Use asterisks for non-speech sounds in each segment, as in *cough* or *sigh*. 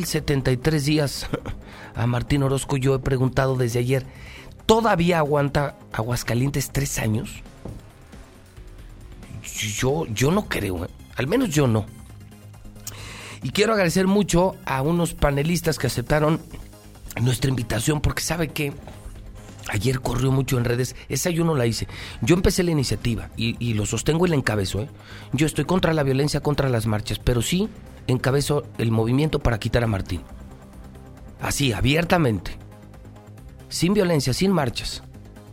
73 días a Martín Orozco. Yo he preguntado desde ayer, ¿todavía aguanta Aguascalientes tres años? Yo, yo no creo, ¿eh? al menos yo no. Y quiero agradecer mucho a unos panelistas que aceptaron nuestra invitación porque sabe que ayer corrió mucho en redes, esa yo no la hice. Yo empecé la iniciativa y, y lo sostengo y la encabezo. ¿eh? Yo estoy contra la violencia, contra las marchas, pero sí encabezó el movimiento para quitar a Martín. Así, abiertamente. Sin violencia, sin marchas,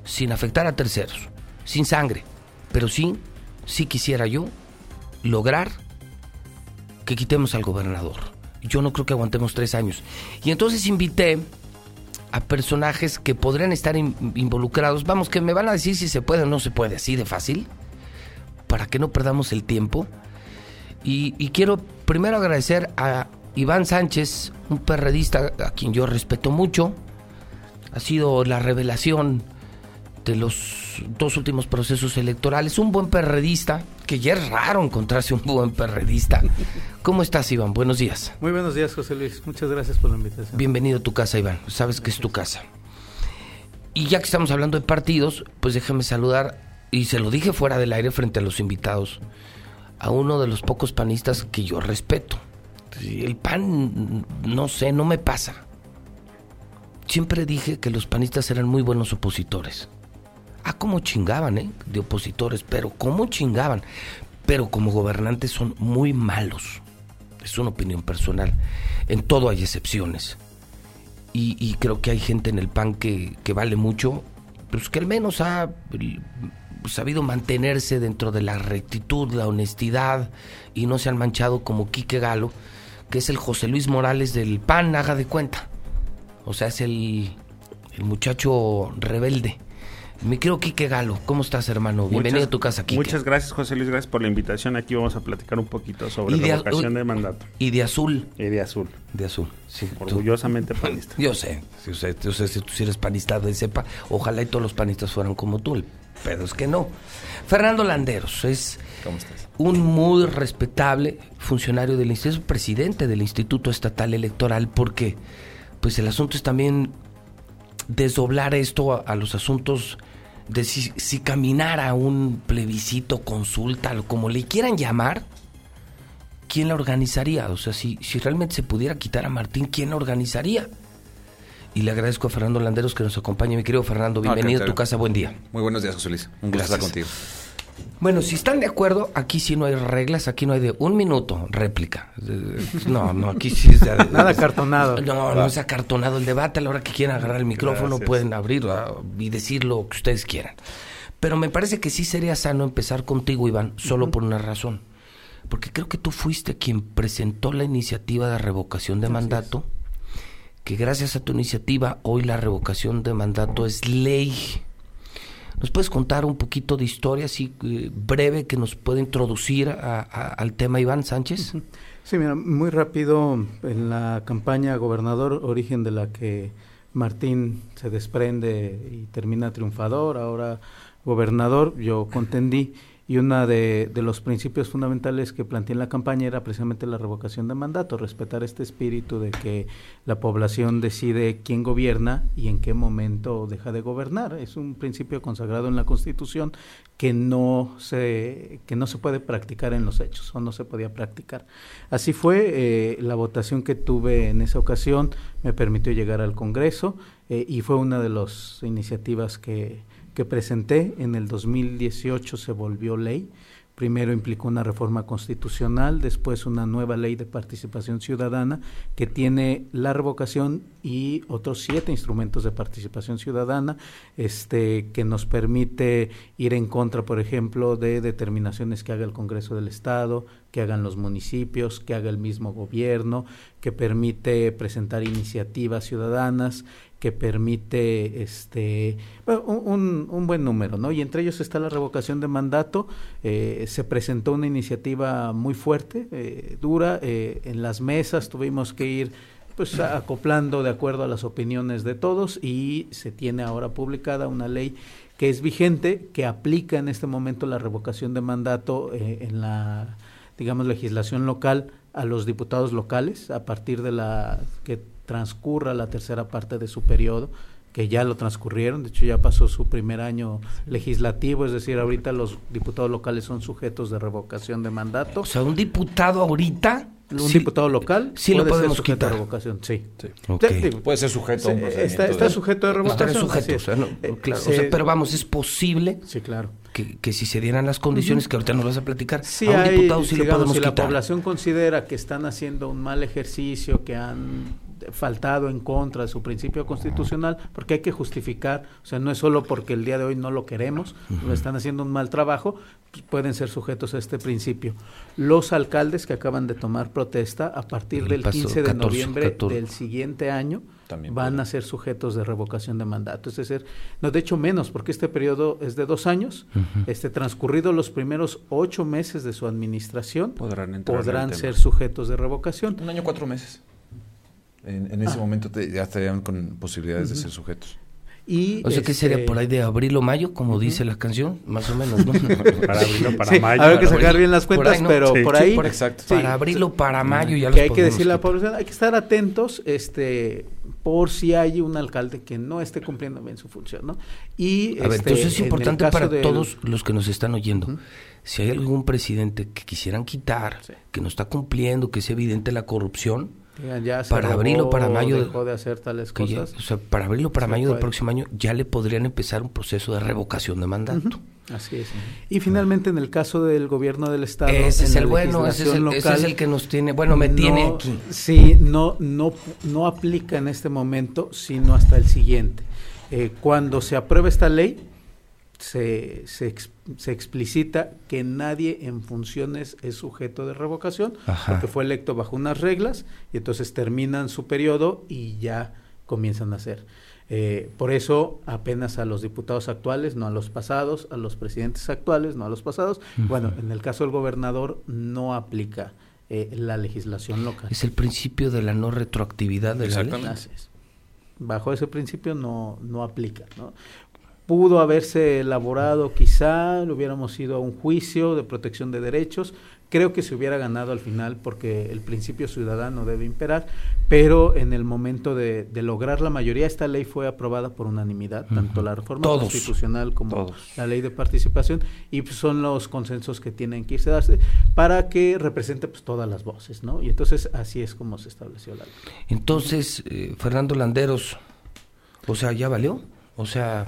sin afectar a terceros, sin sangre. Pero sí, sí quisiera yo lograr que quitemos al gobernador. Yo no creo que aguantemos tres años. Y entonces invité a personajes que podrían estar involucrados. Vamos, que me van a decir si se puede o no se puede, así de fácil, para que no perdamos el tiempo. Y, quiero primero agradecer a Iván Sánchez, un perredista a quien yo respeto mucho. Ha sido la revelación de los dos últimos procesos electorales. Un buen perredista, que ya es raro encontrarse un buen perredista. ¿Cómo estás, Iván? Buenos días. Muy buenos días, José Luis. Muchas gracias por la invitación. Bienvenido a tu casa, Iván. Sabes que es tu casa. Y ya que estamos hablando de partidos, pues déjame saludar, y se lo dije fuera del aire frente a los invitados, a uno de los pocos panistas que yo respeto. El pan, no sé, no me pasa. Siempre dije que los panistas eran muy buenos opositores. Ah, cómo chingaban, ¿eh? De opositores, pero cómo chingaban. Pero como gobernantes son muy malos. Es una opinión personal. En todo hay excepciones. Y, creo que hay gente en el PAN que, que vale mucho, pues que al menos ha sabido mantenerse dentro de la rectitud, la honestidad y no se han manchado como Quique Galo, que es el José Luis Morales del PAN, haga de cuenta. O sea, es el, el muchacho rebelde. Me quiero Quique Galo, ¿cómo estás hermano? Bienvenido a tu casa, Quique. Muchas gracias José Luis, gracias por la invitación. Aquí vamos a platicar un poquito sobre la vocación de mandato. Y de azul. Y de azul. De azul, sí. Orgullosamente panista. *laughs* Yo sé, yo sé, yo sé si tú eres panista de cepa, ojalá y todos los panistas fueran como tú, pero es que no. Fernando Landeros es un muy respetable funcionario del instituto, presidente del Instituto Estatal Electoral, porque pues el asunto es también desdoblar esto a, los asuntos de si, si caminara un plebiscito, consulta, como le quieran llamar, ¿quién la organizaría? O sea, si, si realmente se pudiera quitar a Martín, ¿quién la organizaría? Y le agradezco a Fernando Landeros que nos acompañe. Mi querido Fernando, bienvenido a tu casa, buen día. Muy buenos días, José Luis. Un gusto estar contigo. Bueno, si están de acuerdo, aquí sí no hay reglas, aquí no hay de un minuto, réplica. No, no, aquí sí es de, *laughs* Nada acartonado. No, no es acartonado el debate. A la hora que quieran agarrar el micrófono pueden abrirlo ah, y decir lo que ustedes quieran. Pero me parece que sí sería sano empezar contigo, Iván, solo por una razón. Porque creo que tú fuiste quien presentó la iniciativa de revocación de mandato que gracias a tu iniciativa hoy la revocación de mandato es ley. ¿Nos puedes contar un poquito de historia así eh, breve que nos puede introducir al tema Iván Sánchez? Sí, mira, muy rápido en la campaña gobernador, origen de la que Martín se desprende y termina triunfador, ahora gobernador, yo contendí y uno de, los principios fundamentales que planteé en la campaña era precisamente la revocación de mandato, respetar este espíritu de que la población decide quién gobierna y en qué momento deja de gobernar. Es un principio consagrado en la Constitución que no se, que no se puede practicar en los hechos o no se podía practicar. Así fue, eh, la votación que tuve en esa ocasión me permitió llegar al Congreso eh, y fue una de las iniciativas que que presenté en el 2018 se volvió ley. Primero implicó una reforma constitucional, después una nueva ley de participación ciudadana que tiene la revocación y otros siete instrumentos de participación ciudadana, este, que nos permite ir en contra, por ejemplo, de determinaciones que haga el Congreso del Estado, que hagan los municipios, que haga el mismo gobierno, que permite presentar iniciativas ciudadanas, que permite este un, un, buen número, ¿no? Y entre ellos está la revocación de mandato. Eh, se presentó una iniciativa muy fuerte, eh, dura. Eh, en las mesas tuvimos que ir pues acoplando de acuerdo a las opiniones de todos y se tiene ahora publicada una ley que es vigente, que aplica en este momento la revocación de mandato en la, digamos, legislación local a los diputados locales a partir de la que transcurra la tercera parte de su periodo que ya lo transcurrieron, de hecho ya pasó su primer año legislativo, es decir, ahorita los diputados locales son sujetos de revocación de mandato. O sea, un diputado ahorita un diputado local sí puede lo podemos ser sujeto quitar. de revocación, sí. Puede ser sujeto a un está, sujeto de revocación. sujeto, así o sea, no, es. Eh, claro, o se- sea, pero vamos, es posible Sí, claro. que, que si se dieran las condiciones que ahorita nos vas a platicar, Sí a un hay, diputado sí digamos, podemos si la quitar. población considera que están haciendo un mal ejercicio, que han faltado en contra de su principio constitucional, porque hay que justificar, o sea, no es solo porque el día de hoy no lo queremos, lo están haciendo un mal trabajo, pues, pueden ser sujetos a este principio. Los alcaldes que acaban de tomar protesta a partir El del paso 15 de 14, noviembre 14. del siguiente año También van a ser sujetos de revocación de mandato. Es decir, no, de hecho menos, porque este periodo es de dos años. este Transcurrido los primeros ocho meses de su administración, Podrán podrán tema. ser sujetos de revocación. Un año, cuatro meses. En, en ese Ah. momento te- ya estarían con posibilidades de ser sujetos. Y, O sea, ¿qué sería este, por ahí de abril o mayo, como dice la canción? Más o menos, ¿no? *laughs* Para abril o para sí, mayo. Habrá que para sacar abril. bien las Por cuentas, ahí, ¿no? pero Sí, por sí, ahí... por exacto. sí, Para abril o para mayo ya que los hay que decirle a la población, hay que estar atentos este por si hay un alcalde que no esté cumpliendo bien su función, ¿no? Y A ver, este, entonces es importante para del- todos los que nos están oyendo. Si hay algún presidente que quisieran quitar, Sí. que no está cumpliendo, que es evidente la corrupción, ya se para abril o para mayo de- dejó de hacer tales ya- cosas. o sea, para abril o para Se mayo del próximo año ya le podrían empezar un proceso de revocación de mandato. Así es. Y finalmente, en el caso del gobierno del Estado. Ese es el bueno, ese es el, legislación ese es local, el que nos tiene, bueno, me tiene aquí. Sí, no, no, no aplica en este momento, sino hasta el siguiente. Eh, cuando se aprueba esta ley, se, se, se explicita que nadie en funciones es sujeto de revocación, Ajá. porque fue electo bajo unas reglas y entonces terminan su periodo y ya comienzan a ser. Eh, por eso apenas a los diputados actuales, no a los pasados, a los presidentes actuales, no a los pasados. Bueno, en el caso del gobernador no aplica eh, la legislación local. Es el principio de la no retroactividad de la ley. Bajo ese principio no, no aplica. ¿no? Pudo haberse elaborado, quizá, lo hubiéramos ido a un juicio de protección de derechos. Creo que se hubiera ganado al final porque el principio ciudadano debe imperar, pero en el momento de, de lograr la mayoría, esta ley fue aprobada por unanimidad, tanto la reforma Todos. constitucional como Todos. la ley de participación, y pues, son los consensos que tienen que irse a darse para que represente pues, todas las voces, ¿no? Y entonces así es como se estableció la ley. Entonces, eh, Fernando Landeros, o sea, ¿ya valió? O sea,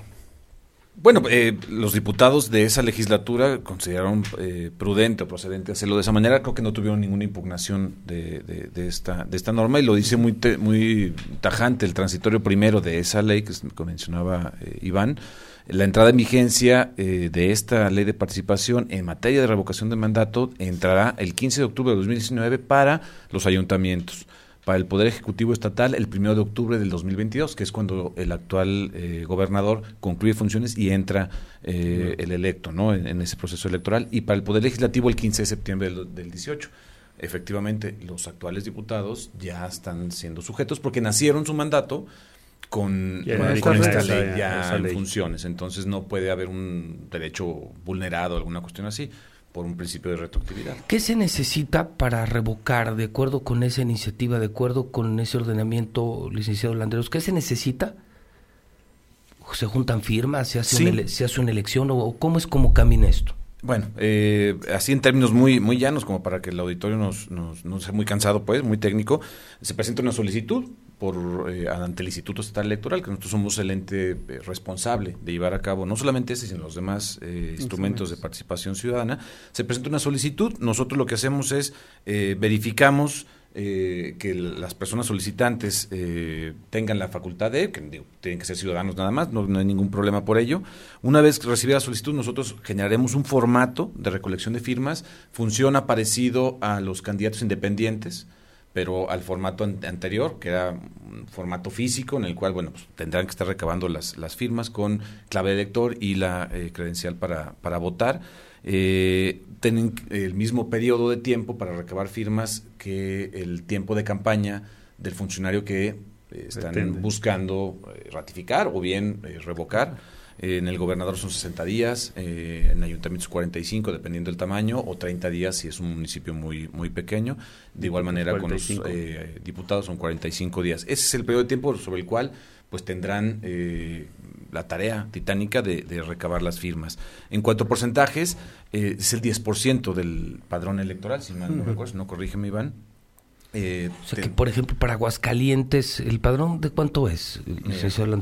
Bueno, eh, los diputados de esa legislatura consideraron eh, prudente o procedente hacerlo de esa manera. Creo que no tuvieron ninguna impugnación de, de- de esta, de esta norma y lo dice muy, te- muy tajante el transitorio primero de esa ley que, mencionaba eh, Iván. La entrada en vigencia eh, de esta ley de participación en materia de revocación de mandato entrará el 15 de octubre de 2019 para los ayuntamientos para el Poder Ejecutivo Estatal el 1 de octubre del 2022, que es cuando el actual eh, gobernador concluye funciones y entra eh, el electo ¿no? En, en ese proceso electoral, y para el Poder Legislativo el 15 de septiembre del, del 18. Efectivamente, los actuales diputados ya están siendo sujetos porque nacieron su mandato con, esta ley, ya en ley. funciones. Entonces no puede haber un derecho vulnerado, alguna cuestión así, por un principio de retroactividad. ¿qué se necesita para revocar, de acuerdo con esa iniciativa, de acuerdo con ese ordenamiento, licenciado Landeros? ¿Qué se necesita? ¿Se juntan firmas? ¿Se hace, Sí. una, ele- se hace una elección? ¿O o cómo es como camina esto? Bueno, eh, así en términos muy muy llanos, como para que el auditorio nos, nos- no sea muy cansado, pues, muy técnico, se presenta una solicitud por eh, ante el Instituto Estatal Electoral, que nosotros somos el ente eh, responsable de llevar a cabo no solamente ese, sino los demás eh, instrumentos de participación ciudadana. Se presenta una solicitud, nosotros lo que hacemos es eh, verificamos eh, que las personas solicitantes eh, tengan la facultad de, que digo, tienen que ser ciudadanos nada más, no, no hay ningún problema por ello. Una vez que recibida la solicitud, nosotros generaremos un formato de recolección de firmas, funciona parecido a los candidatos independientes, pero al formato an- anterior, que era un formato físico, en el cual, bueno, pues, tendrán que estar recabando las, las firmas con clave de lector y la eh, credencial para, para votar. Eh, tienen el mismo periodo de tiempo para recabar firmas que el tiempo de campaña del funcionario que eh, están buscando eh, ratificar o bien eh, en el gobernador son 60 días, eh, en ayuntamientos 45, dependiendo del tamaño, o 30 días si es un municipio muy, muy pequeño. De igual manera, con los eh, diputados son 45 días. Ese es el periodo de tiempo sobre el cual pues tendrán eh, la tarea titánica de, recabar las firmas. En cuanto a porcentajes, es el 10% del padrón electoral, si mal no recuerdo, no corrígeme Iván, eh, o sea que, por ejemplo, para Aguascalientes, ¿el padrón de cuánto es?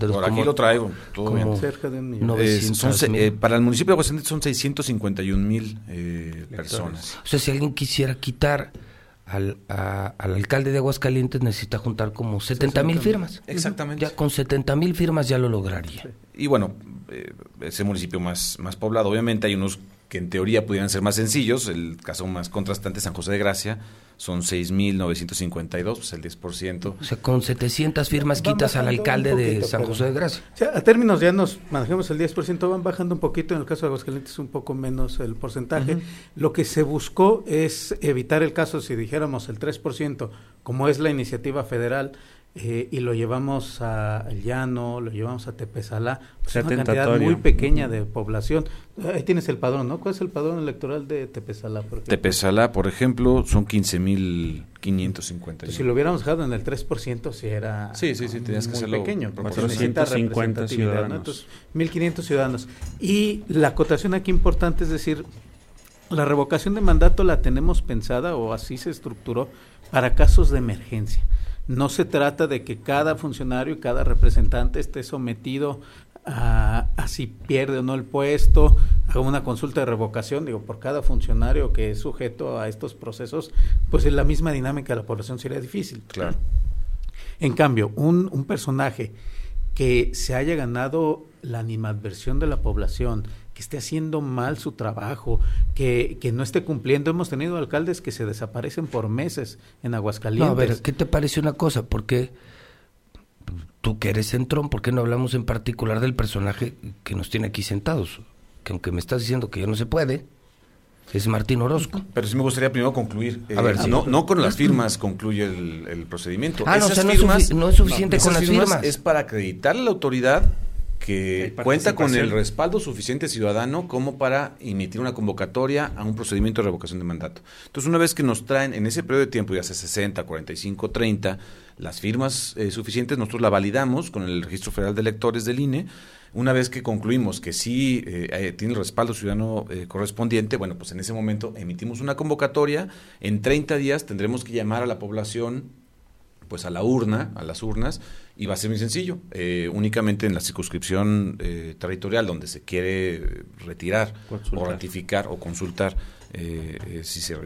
por aquí lo traigo, todo bien. Cerca de un eh, para el municipio de Aguascalientes son 651 mil eh, personas. O sea, si alguien quisiera quitar al, al alcalde de Aguascalientes, necesita juntar como 70 mil firmas. Exactamente. Ya con 70 mil firmas ya lo lograría. Y bueno, ese municipio más, más poblado, obviamente hay unos que en teoría pudieran ser más sencillos, el caso más contrastante es San José de Gracia, son 6.952, pues el 10%. O sea, con 700 firmas quitas al alcalde de San José de Gracia. O sea, a términos ya nos manejamos el 10%, van bajando un poquito, en el caso de Aguascalientes un poco menos el porcentaje. Lo que se buscó es evitar el caso, si dijéramos el 3%, como es la iniciativa federal, eh, y lo llevamos a Llano, lo llevamos a Tepezalá, pues una cantidad muy pequeña de población. Ahí tienes el padrón, ¿no? ¿Cuál es el padrón electoral de Tepezalá? Por Tepezalá, por ejemplo, son 15.550. si lo hubiéramos dejado en el 3%, si era sí, sí, sí, tenías que hacerlo pequeño. 450 ciudadanos. 1.500 ciudadanos. Y la acotación aquí importante es decir, la revocación de mandato la tenemos pensada o así se estructuró para casos de emergencia. No se trata de que cada funcionario y cada representante esté sometido a, si pierde o no el puesto, a una consulta de revocación, digo, por cada funcionario que es sujeto a estos procesos, pues en la misma dinámica de la población sería difícil. Claro. En cambio, un, un personaje que se haya ganado la animadversión de la población, que esté haciendo mal su trabajo, que, que, no esté cumpliendo. Hemos tenido alcaldes que se desaparecen por meses en Aguascalientes. No, a ver, ¿qué te parece una cosa? Porque tú que eres centrón, ¿por qué no hablamos en particular del personaje que nos tiene aquí sentados? Que aunque me estás diciendo que ya no se puede, es Martín Orozco. Pero sí me gustaría primero concluir. a ver, eh, no, no con las firmas concluye el, procedimiento. Ah, no, no, es suficiente con las firmas. Es para acreditar a la autoridad que cuenta con el respaldo suficiente ciudadano como para emitir una convocatoria a un procedimiento de revocación de mandato. Entonces, una vez que nos traen en ese periodo de tiempo, ya sea 60, 45, 30, las firmas eh, suficientes, nosotros la validamos con el Registro Federal de Electores del INE. Una vez que concluimos que sí eh, eh, tiene el respaldo ciudadano correspondiente, bueno, pues en ese momento emitimos una convocatoria. En 30 días tendremos que llamar a la población pues a la urna, a las urnas, y va a ser muy sencillo. Eh, únicamente en la circunscripción eh, territorial donde se quiere retirar o ratificar o consultar eh, si se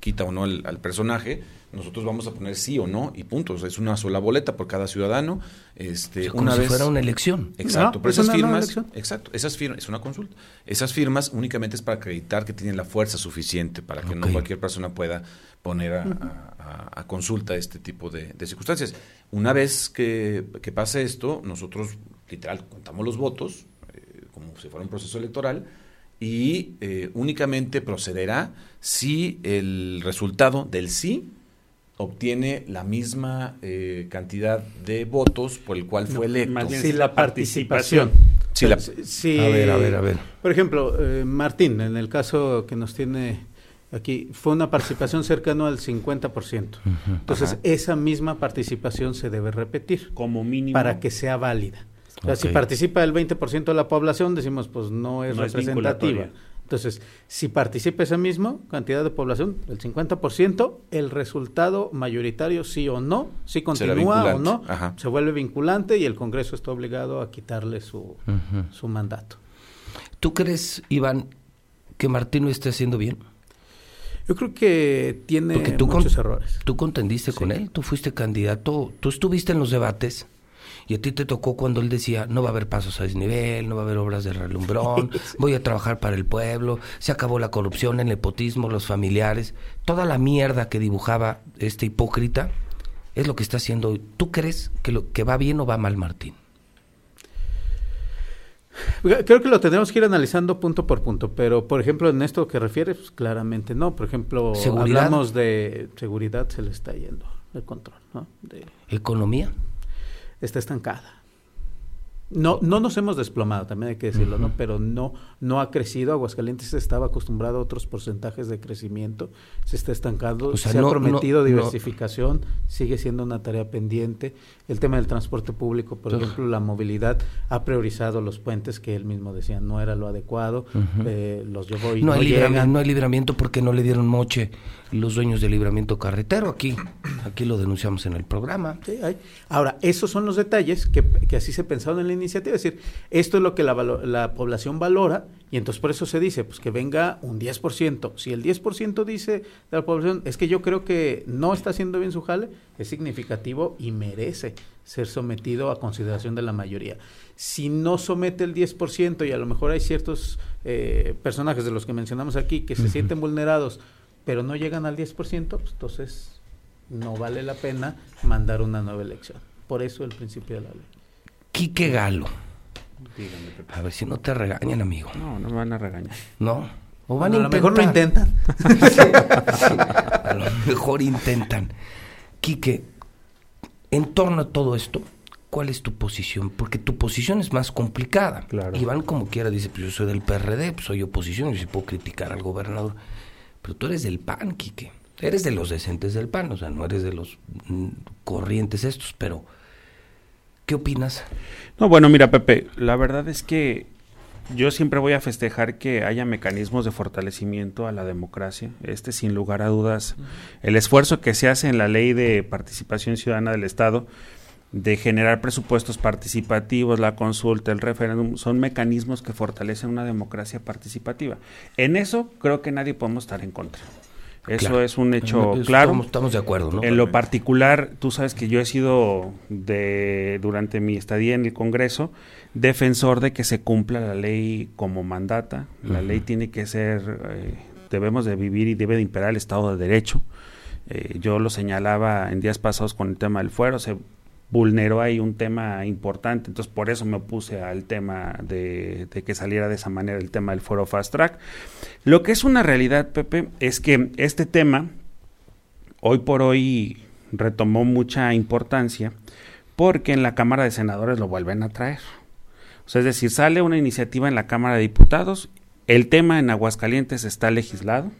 quita o no al personaje, nosotros vamos a poner sí o no y puntos. Es una sola boleta por cada ciudadano. Este, como una si fuera una elección. Exacto, pero esas firmas, exacto, esas firmas, es una consulta. Esas firmas únicamente es para acreditar que tienen la fuerza suficiente para que no cualquier persona pueda poner a, consulta este tipo de, circunstancias. Una vez que, pase esto, nosotros literal contamos los votos, eh, como si fuera un proceso electoral, y eh, únicamente procederá si el resultado del sí obtiene la misma eh, cantidad de votos por el cual fue electo. Si la participación. Sí, a ver, a ver, a ver. Por ejemplo, Martín, en el caso que nos tiene Aquí fue una participación cercana al 50%. Entonces, esa misma participación se debe repetir. Como mínimo. Para que sea válida. O sea, si participa el 20% de la población, decimos, pues no es representativa. Entonces, si participa esa misma cantidad de población, el 50%, el resultado mayoritario sí o no, si continúa o no, se vuelve vinculante y el Congreso está obligado a quitarle su, su mandato. ¿Tú crees, Iván, que Martín lo esté haciendo bien? Yo creo que tiene muchos errores. Tú contendiste con él, tú fuiste candidato, tú estuviste en los debates y a ti te tocó cuando él decía, no va a haber pasos a desnivel, no va a haber obras de relumbrón, *laughs* voy a trabajar para el pueblo, se acabó la corrupción, el nepotismo, los familiares, toda la mierda que dibujaba este hipócrita es lo que está haciendo hoy. ¿Tú crees que, lo, que va bien o va mal Martín? Creo que lo tendremos que ir analizando punto por punto, pero por ejemplo en esto que refieres, pues, claramente no. Por ejemplo, hablamos de seguridad, se le está yendo el control. ¿no? ¿Economía? Está estancada. No, no nos hemos desplomado, también hay que decirlo, ¿no? Pero no, no ha crecido. Aguascalientes estaba acostumbrado a otros porcentajes de crecimiento, se está estancando, se ha prometido diversificación, sigue siendo una tarea pendiente. El tema del transporte público, por ejemplo, la movilidad ha priorizado los puentes que él mismo decía no era lo adecuado, eh, los llevó y no, hay libramiento, no hay libramiento porque no le dieron moche los dueños del libramiento carretero. Aquí, aquí lo denunciamos en el programa. Ahora, esos son los detalles que, que así se pensaron en la iniciativa. Es decir, esto es lo que la, la población valora y entonces por eso se dice, pues que venga un 10%. Si el 10% dice de la población, es que yo creo que no está haciendo bien su jale, es significativo y merece ser sometido a consideración de la mayoría. Si no somete el 10% y a lo mejor hay ciertos eh, personajes de los que mencionamos aquí que se sienten vulnerados, pero no llegan al 10%, pues entonces no vale la pena mandar una nueva elección. Por eso el principio de la ley. Quique Galo. A ver si no te regañan, amigo. No, no me van a regañar. No. O van a, lo mejor lo intentan. *laughs* a lo mejor intentan. Quique, en torno a todo esto, ¿cuál es tu posición? Porque tu posición es más complicada. Claro. Iván, como quiera, dice: Pues yo soy del PRD, pues soy oposición, y si puedo criticar al gobernador. Pero tú eres del PAN, Quique. Eres de los decentes del PAN, o sea, no eres de los mm, corrientes estos, pero ¿qué opinas? No, bueno, mira, Pepe, la verdad es que yo siempre voy a festejar que haya mecanismos de fortalecimiento a la democracia. Este, sin lugar a dudas, el esfuerzo que se hace en la ley de participación ciudadana del Estado de generar presupuestos participativos, la consulta, el referéndum, son mecanismos que fortalecen una democracia participativa. En eso creo que nadie podemos estar en contra. Eso es un hecho claro. Estamos, de acuerdo, ¿no? En lo particular, tú sabes que yo he sido de durante mi estadía en el Congreso defensor de que se cumpla la ley como mandata. La ley tiene que ser, eh, debemos de vivir y debe de imperar el Estado de Derecho. Eh, yo lo señalaba en días pasados con el tema del fuero. Se vulneró ahí un tema importante, entonces por eso me opuse al tema de, que saliera de esa manera el tema del foro Fast Track. Lo que es una realidad, Pepe, es que este tema hoy por hoy retomó mucha importancia porque en la Cámara de Senadores lo vuelven a traer. O sea, es decir, sale una iniciativa en la Cámara de Diputados, el tema en Aguascalientes está legislado,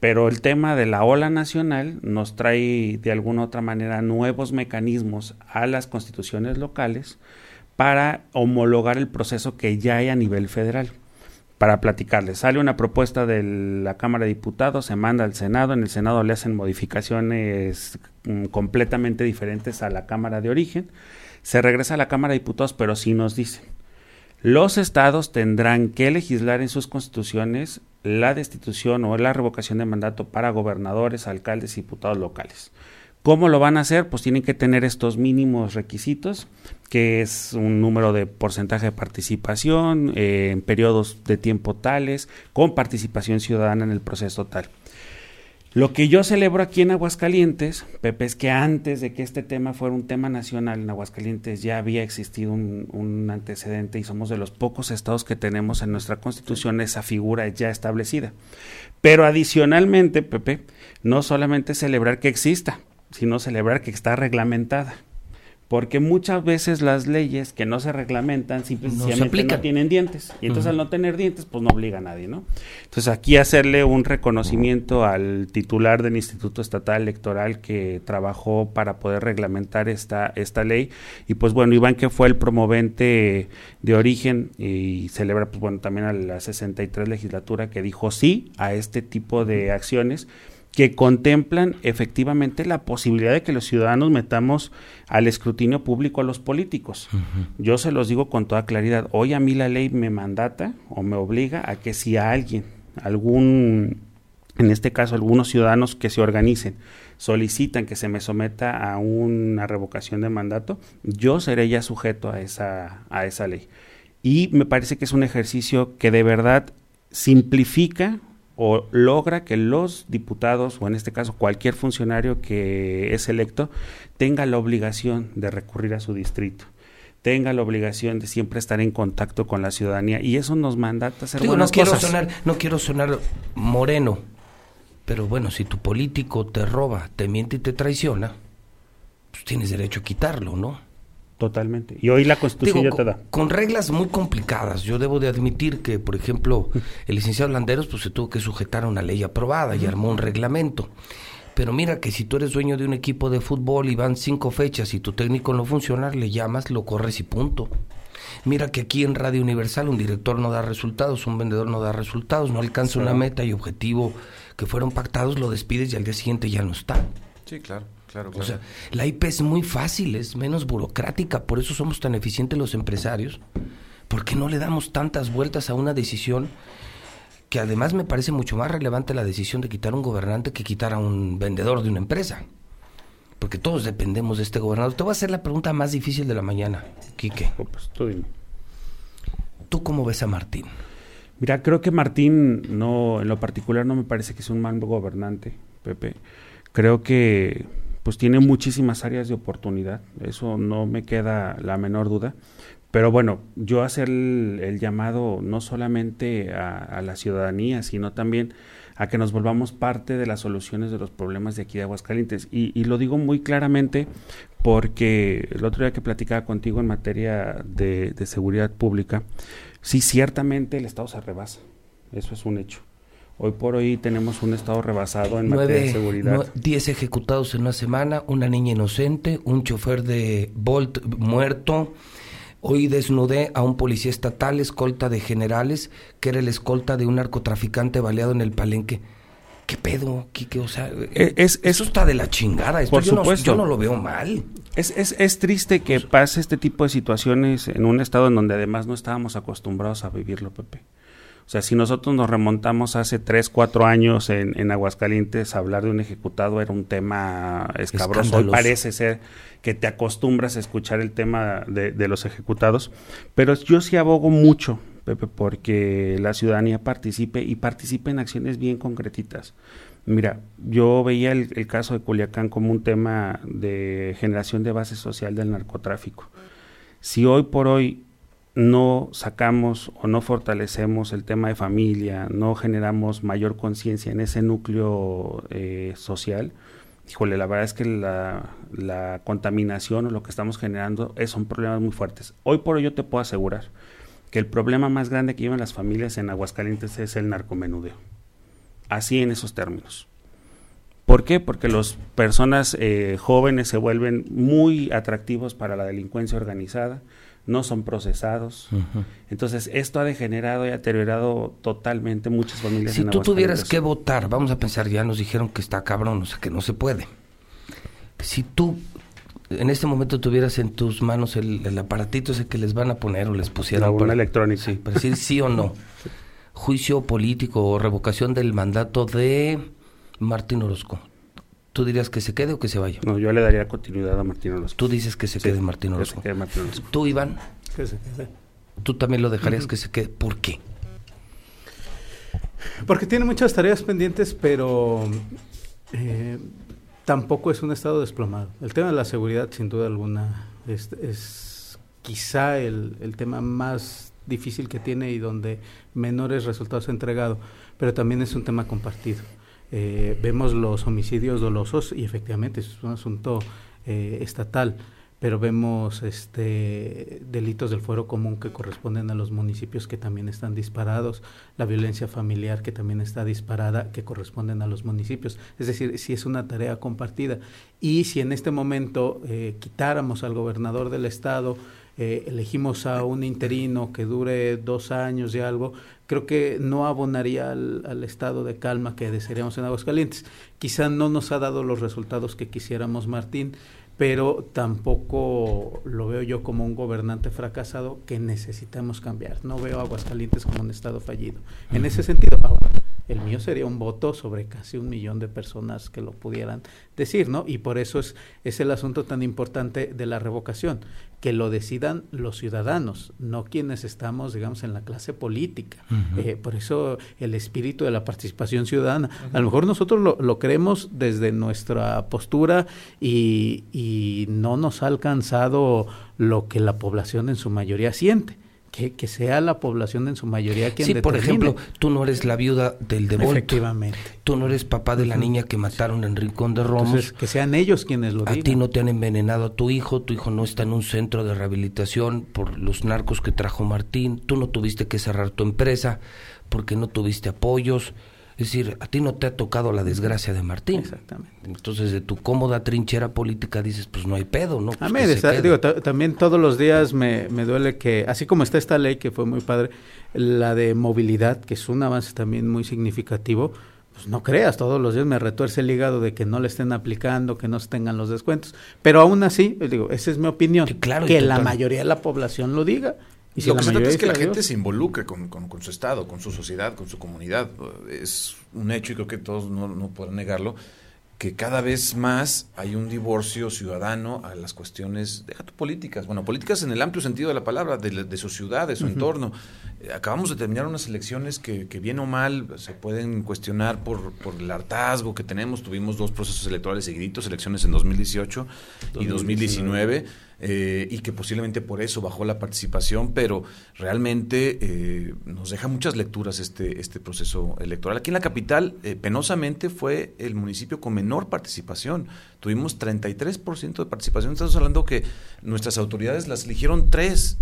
pero el tema de la ola nacional nos trae de alguna otra manera nuevos mecanismos a las constituciones locales para homologar el proceso que ya hay a nivel federal. Para platicarles, sale una propuesta de la Cámara de Diputados, se manda al Senado, en el Senado le hacen modificaciones mm, completamente diferentes a la Cámara de origen, se regresa a la Cámara de Diputados, pero sí nos dice, los estados tendrán que legislar en sus constituciones la destitución o la revocación de mandato para gobernadores, alcaldes y diputados locales. ¿Cómo lo van a hacer? Pues tienen que tener estos mínimos requisitos, que es un número de porcentaje de participación eh, en periodos de tiempo tales, con participación ciudadana en el proceso tal. Lo que yo celebro aquí en Aguascalientes, Pepe, es que antes de que este tema fuera un tema nacional en Aguascalientes ya había existido un, antecedente y somos de los pocos estados que tenemos en nuestra constitución esa figura ya establecida. Pero adicionalmente, Pepe, no solamente celebrar que exista, sino celebrar que está reglamentada porque muchas veces las leyes que no se reglamentan simplemente no, tienen dientes. Y entonces al no tener dientes pues no obliga a nadie, ¿no? Entonces aquí hacerle un reconocimiento al titular del Instituto Estatal Electoral que trabajó para poder reglamentar esta esta ley. Y pues bueno, Iván que fue el promovente de origen y celebra pues bueno también a la 63 legislatura que dijo sí a este tipo de acciones que contemplan efectivamente la posibilidad de que los ciudadanos metamos al escrutinio público a los políticos. Yo se los digo con toda claridad, hoy a mí la ley me mandata o me obliga a que si a alguien, algún, en este caso algunos ciudadanos que se organicen, solicitan que se me someta a una revocación de mandato, yo seré ya sujeto a esa, a esa ley. Y me parece que es un ejercicio que de verdad simplifica o logra que los diputados, o en este caso cualquier funcionario que es electo, tenga la obligación de recurrir a su distrito tenga la obligación de siempre estar en contacto con la ciudadanía y eso nos manda a hacer no quiero sonar no quiero sonar moreno pero bueno si tu político te roba te miente y te traiciona pues tienes derecho a quitarlo no Totalmente. Y hoy la Constitución ya te da. Con reglas muy complicadas. Yo debo de admitir que, por ejemplo, *laughs* el licenciado Landeros pues, se tuvo que sujetar a una ley aprobada y armó un reglamento. Pero mira que si tú eres dueño de un equipo de fútbol y van cinco fechas y tu técnico no funciona, le llamas, lo corres y punto. Mira que aquí en Radio Universal un director no da resultados, un vendedor no da resultados, no alcanza una meta y objetivo que fueron pactados, lo despides y al día siguiente ya no está. Sí, claro. Claro, O sea, la IP es muy fácil, es menos burocrática, por eso somos tan eficientes los empresarios. ¿Por qué no le damos tantas vueltas a una decisión que además me parece mucho más relevante la decisión de quitar un gobernante que quitar a un vendedor de una empresa? Porque todos dependemos de este gobernador. Te voy a hacer la pregunta más difícil de la mañana, Quique. Oh, pues, tú, ¿Tú cómo ves a Martín? Mira, creo que Martín, no, en lo particular, no me parece que sea un mal gobernante, Pepe. Creo que pues tiene muchísimas áreas de oportunidad, eso no me queda la menor duda. Pero bueno, yo hacer el, llamado no solamente a, la ciudadanía, sino también a que nos volvamos parte de las soluciones de los problemas de aquí de Aguascalientes. Y, lo digo muy claramente porque el otro día que platicaba contigo en materia de, de seguridad pública, sí, ciertamente el Estado se rebasa, eso es un hecho. Hoy por hoy tenemos un estado rebasado en materia de seguridad. Diez ejecutados en una semana, una niña inocente, un chofer de Bolt muerto. Hoy desnudé a un policía estatal, escolta de generales, que era el escolta de un narcotraficante baleado en el palenque. ¿Qué pedo, Kike? O sea, e, es, eso está de la chingada. Esto por yo supuesto. No, yo no lo veo mal. Es, es, es triste que pase este tipo de situaciones en un estado en donde además no estábamos acostumbrados a vivirlo, Pepe. O sea, si nosotros nos remontamos hace tres, cuatro años en, en Aguascalientes, hablar de un ejecutado era un tema escabroso. Hoy parece ser que te acostumbras a escuchar el tema de, de los ejecutados, pero yo sí abogo mucho, Pepe, porque la ciudadanía participe y participe en acciones bien concretitas. Mira, yo veía el, el, caso de Culiacán como un tema de generación de base social del narcotráfico. Si hoy por hoy no sacamos o no fortalecemos el tema de familia, no generamos mayor conciencia en ese núcleo eh, social, híjole, la verdad es que la, contaminación o lo que estamos generando es, son problemas muy fuertes. Hoy por hoy yo te puedo asegurar que el problema más grande que llevan las familias en Aguascalientes es el narcomenudeo. Así en esos términos. ¿Por qué? Porque las personas eh, jóvenes se vuelven muy atractivos para la delincuencia organizada, no son procesados. Entonces, esto ha degenerado y ha deteriorado totalmente muchas familias. Si tú tuvieras que votar, vamos a pensar, ya nos dijeron que está cabrón, o sea, que no se puede. Si tú en este momento tuvieras en tus manos el, aparatito ese que les van a poner o les pusieran... La electrónica. Sí, para decir sí o no. *laughs* Juicio político o revocación del mandato de Martín Orozco. ¿Tú dirías que se quede o que se vaya? No, yo le daría continuidad a Martín Orozco. Tú dices que se quede Martín Orozco. ¿Tú, Iván? Que se quede. ¿Tú también lo dejarías que se quede? ¿Por qué? Porque tiene muchas tareas pendientes, pero eh, tampoco es un estado desplomado. El tema de la seguridad, sin duda alguna, es, quizá el, el tema más difícil que tiene y donde menores resultados ha entregado, pero también es un tema compartido. Eh, vemos los homicidios dolosos y efectivamente es un asunto eh, estatal, pero vemos este delitos del fuero común que corresponden a los municipios que también están disparados, la violencia familiar que también está disparada que corresponden a los municipios. Es decir, si es una tarea compartida y si en este momento eh, quitáramos al gobernador del estado eh, elegimos a un interino que dure dos años y algo, creo que no abonaría al, estado de calma que desearíamos en Aguascalientes. Quizá no nos ha dado los resultados que quisiéramos Martín, pero tampoco lo veo yo como un gobernante fracasado que necesitamos cambiar. No veo a Aguascalientes como un estado fallido. En ese sentido, ahora, el mío sería un voto sobre casi un millón de personas que lo pudieran decir, ¿no? Y por eso es, es el asunto tan importante de la revocación, que lo decidan los ciudadanos, no quienes estamos, digamos, en la clase política. Eh, por eso el espíritu de la participación ciudadana. A lo mejor nosotros lo, lo creemos desde nuestra postura y, y no nos ha alcanzado lo que la población en su mayoría siente que, que sea la población en su mayoría quien Sí, por determine. ejemplo, tú no eres la viuda del devolto. Efectivamente. Tú no eres papá de la niña que mataron en Rincón de Romos. Entonces, que sean ellos quienes lo a digan. ti no te han envenenado a tu hijo, tu hijo no está en un centro de rehabilitación por los narcos que trajo Martín, tú no tuviste que cerrar tu empresa porque no tuviste apoyos. Es decir, a ti no te ha tocado la desgracia de Martín. Exactamente. Entonces, de tu cómoda trinchera política dices, pues no hay pedo, ¿no? A Pues mí, está- quede. digo, ta- también todos los días me, me duele que, así como está esta ley que fue muy padre, la de movilidad, que es un avance también muy significativo, pues no creas, todos los días me retuerce el hígado de que no le estén aplicando, que no se tengan los descuentos. Pero aún así, digo, esa es mi opinión, Sí, claro, y que la total. mayoría de la población lo diga. Y si lo que se trata es que la gente se involucre con, con- con su Estado, con su sociedad, con su comunidad. Es un hecho y creo que todos no, no podrán negarlo, que cada vez más hay un divorcio ciudadano a las cuestiones, deja tu políticas, bueno, políticas en el amplio sentido de la palabra, de, su ciudad, de su entorno. Eh, acabamos de terminar unas elecciones que, que bien o mal se pueden cuestionar por, por el hartazgo que tenemos. Tuvimos dos procesos electorales seguiditos, elecciones en 2018 y 2019 eh, y que posiblemente por eso bajó la participación, pero realmente eh, nos deja muchas lecturas este, este proceso electoral. Aquí en la capital, eh, penosamente, fue el municipio con menor participación. Tuvimos 33% de participación. Estamos hablando que nuestras autoridades las eligieron tres.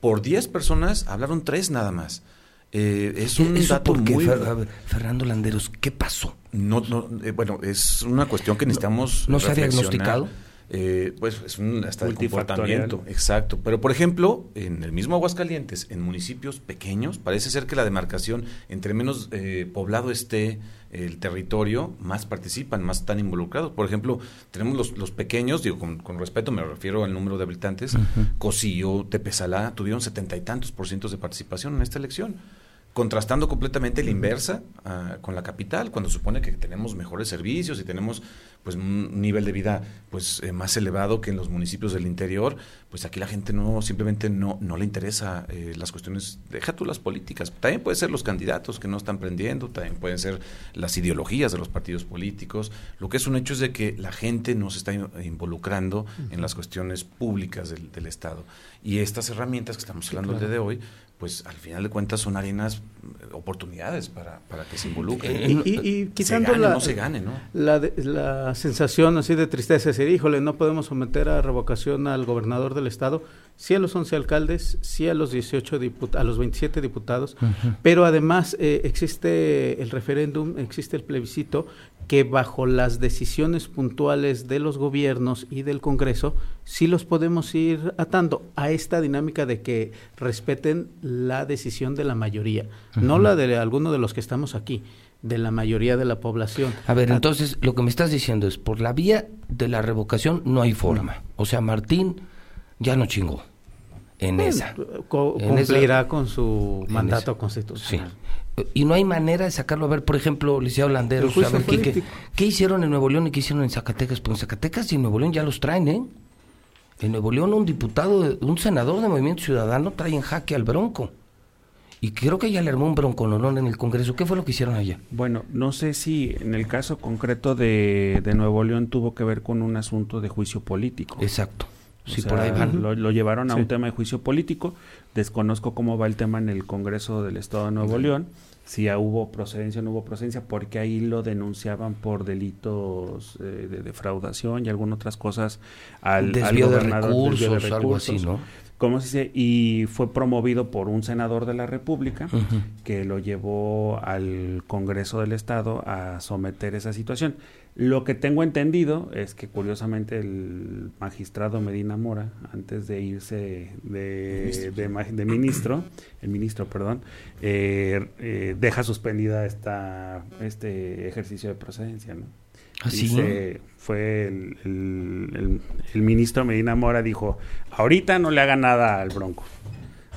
Por 10 personas hablaron tres nada más. Eh, es un Eso dato porque, muy... Fer- Fernando Landeros, ¿qué pasó? No, no, eh, bueno, es una cuestión que necesitamos. ¿No se ha diagnosticado? Eh, pues es un hasta de comportamiento, exacto. Pero por ejemplo, en el mismo Aguascalientes, en municipios pequeños, parece ser que la demarcación, entre menos eh, poblado esté el territorio, más participan, más están involucrados. Por ejemplo, tenemos los, los pequeños, digo, con, con respeto me refiero al número de habitantes, Cosío, Tepezalá, tuvieron setenta y tantos por cientos de participación en esta elección contrastando completamente la inversa ah, con la capital, cuando supone que tenemos mejores servicios y tenemos pues un nivel de vida pues eh, más elevado que en los municipios del interior, pues aquí la gente no simplemente no no le interesa eh, las cuestiones, deja tú las políticas, también pueden ser los candidatos que no están prendiendo, también pueden ser las ideologías de los partidos políticos, lo que es un hecho es de que la gente no se está in- involucrando en las cuestiones públicas del, del Estado. Y estas herramientas que estamos hablando el día de hoy pues al final de cuentas son arenas, eh, oportunidades para, para que se involucren. Eh, Y, y- y se quitando gane, la, no se gane, ¿no? la, de- la sensación así de tristeza, es decir, híjole, no podemos someter a revocación al gobernador del estado, sí a los 11 alcaldes, sí a los 18 diput a los 27 diputados, pero además eh, existe el referéndum, existe el plebiscito que bajo las decisiones puntuales de los gobiernos y del Congreso sí los podemos ir atando a esta dinámica de que respeten la decisión de la mayoría, no la de alguno de los que estamos aquí, de la mayoría de la población. A ver, entonces lo que me estás diciendo es, por la vía de la revocación no hay forma. O sea, Martín ya no chingó en esa. co- En cumplirá esa- con su mandato esa. Sí. constitucional. Y no hay manera de sacarlo. A ver, por ejemplo, licenciado Landeros, El juicio a ver, ¿qué, qué, político. qué hicieron en Nuevo León y qué hicieron en Zacatecas? Pues en Zacatecas y en Nuevo León ya los traen, ¿eh? En Nuevo León un diputado, un senador de Movimiento Ciudadano trae en jaque al Bronco. Y creo que ya le armó un broncolonón en el Congreso. ¿Qué fue lo que hicieron allá? Bueno, no sé si en el caso concreto de, de Nuevo León tuvo que ver con un asunto de juicio político. Exacto. Sea, por ahí van. Lo, lo llevaron a Sí. un tema de juicio político. Desconozco cómo va el tema en el Congreso del Estado de Nuevo León. Si ya hubo procedencia o no hubo procedencia, porque ahí lo denunciaban por delitos eh, de defraudación y algunas otras cosas al, al Desvío de gobernador, desvío recursos, algo así, recursos. ¿no? ¿Cómo se dice? Y fue promovido por un senador de la República que lo llevó al Congreso del Estado a someter esa situación. Lo que tengo entendido es que curiosamente el magistrado Medina Mora, antes de irse de, de, ma- de ministro, el ministro, perdón, eh, eh, deja suspendida esta, este ejercicio de procedencia, ¿no? ¿Ah, sí? Dice, fue el, el- el- el ministro Medina Mora dijo, ahorita no le haga nada al Bronco.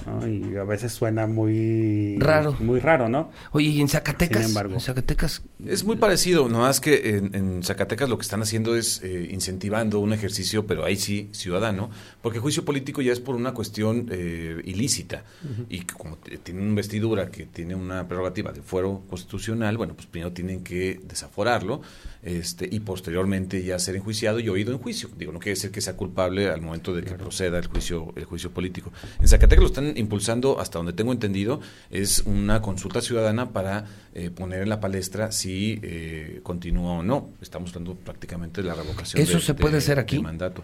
¿No? Y a veces suena muy Raro. Muy raro, ¿no? Oye, y en Zacatecas, Sin embargo. en Zacatecas, Es muy parecido, no más que en, en Zacatecas lo que están haciendo es eh, incentivando un ejercicio, pero ahí sí, ciudadano, porque el juicio político ya es por una cuestión eh, ilícita y que como t- tiene una investidura que tiene una prerrogativa de fuero constitucional, bueno, pues primero tienen que desaforarlo este, y posteriormente ya ser enjuiciado y oído en juicio. Digo, no quiere decir que sea culpable al momento de que proceda el juicio, el juicio político. En Zacatecas lo están están impulsando, hasta donde tengo entendido, es una consulta ciudadana para eh, poner en la palestra si eh, continúa o no. Estamos hablando prácticamente de la revocación. ¿Eso se puede hacer aquí? mandato.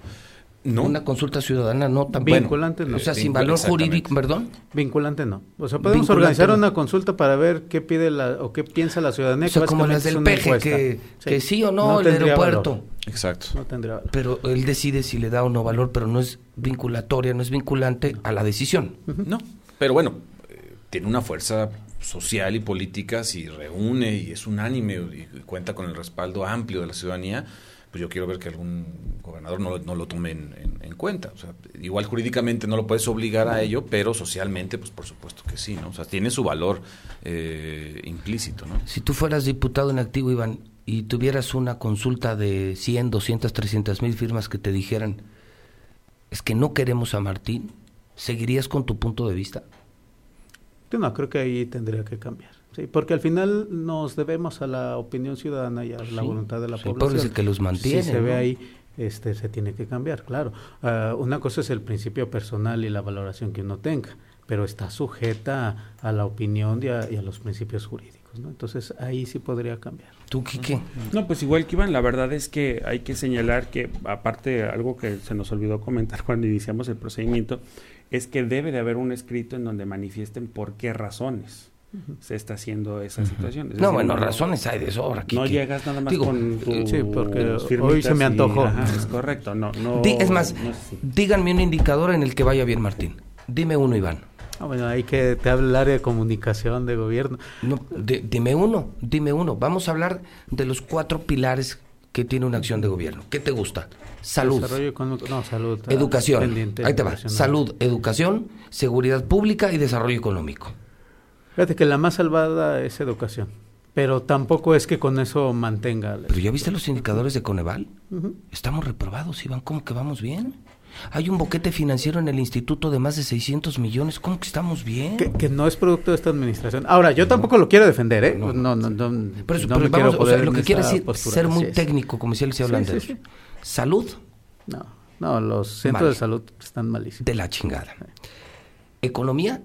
No. Una consulta ciudadana no también. Vinculante no. O sea, sin valor jurídico, perdón. Vinculante no. O sea, podemos organizar una consulta para ver qué pide la o qué piensa la ciudadanía. O sea, como las del peje, que sí. que sí o no, el aeropuerto. Exacto. No tendría valor. Pero él decide si le da o no valor, pero no es vinculatoria, no es vinculante a la decisión. No, pero bueno, eh, tiene una fuerza social y política si reúne y es unánime y cuenta con el respaldo amplio de la ciudadanía pues yo quiero ver que algún gobernador no, no lo tome en, cuenta. O sea, igual jurídicamente no lo puedes obligar a ello, pero socialmente, pues por supuesto que sí, ¿no? O sea, tiene su valor eh, implícito, ¿no? Si tú fueras diputado en activo, Iván, y tuvieras una consulta de 100, 200, 300 mil firmas que te dijeran, es que no queremos a Martín, ¿seguirías con tu punto de vista? Yo no, creo que ahí tendría que cambiar. Sí, porque al final nos debemos a la opinión ciudadana y a la voluntad de la población. El que los mantiene. Si se ve ahí, este, se tiene que cambiar, claro. Ah, una cosa es el principio personal y la valoración que uno tenga, pero está sujeta a, la opinión y a, los principios jurídicos. ¿no? Entonces ahí sí podría cambiar. ¿Tú, qué? No, pues igual que Iván, la verdad es que hay que señalar que, aparte, algo que se nos olvidó comentar *laughs* cuando iniciamos el procedimiento, es que debe de haber un escrito en donde manifiesten por qué razones se está haciendo esa situación. no, bueno, razones hay de sobra. no llegas nada más con tu, Sí, porque hoy se me antojó. es correcto, no, no Es más, díganme un indicador en el que vaya bien Martín. Dime uno, Iván. Ah, bueno, hay que te habla el área de comunicación de gobierno. No, dime uno, dime uno. Vamos a hablar de los cuatro pilares que tiene una acción de gobierno. ¿Qué te gusta? Salud. no, salud. Educación. Ahí te va. Salud, educación, seguridad pública y desarrollo económico. Fíjate que la más salvada es educación, pero tampoco es que con eso mantenga. Pero ya viste los indicadores de Coneval. Estamos reprobados, Iván. ¿Cómo que vamos bien? Hay un boquete financiero en el instituto de más de 600 millones. ¿Cómo que estamos bien? Que, no es producto de esta administración. Ahora, yo tampoco lo quiero defender, ¿eh? No, no, no. no pero, vamos, o sea, lo que quiere decir ser muy técnico, como decía el señor sí, ¿Salud? No, no, los centros de salud están malísimos. De la chingada. ¿Economía?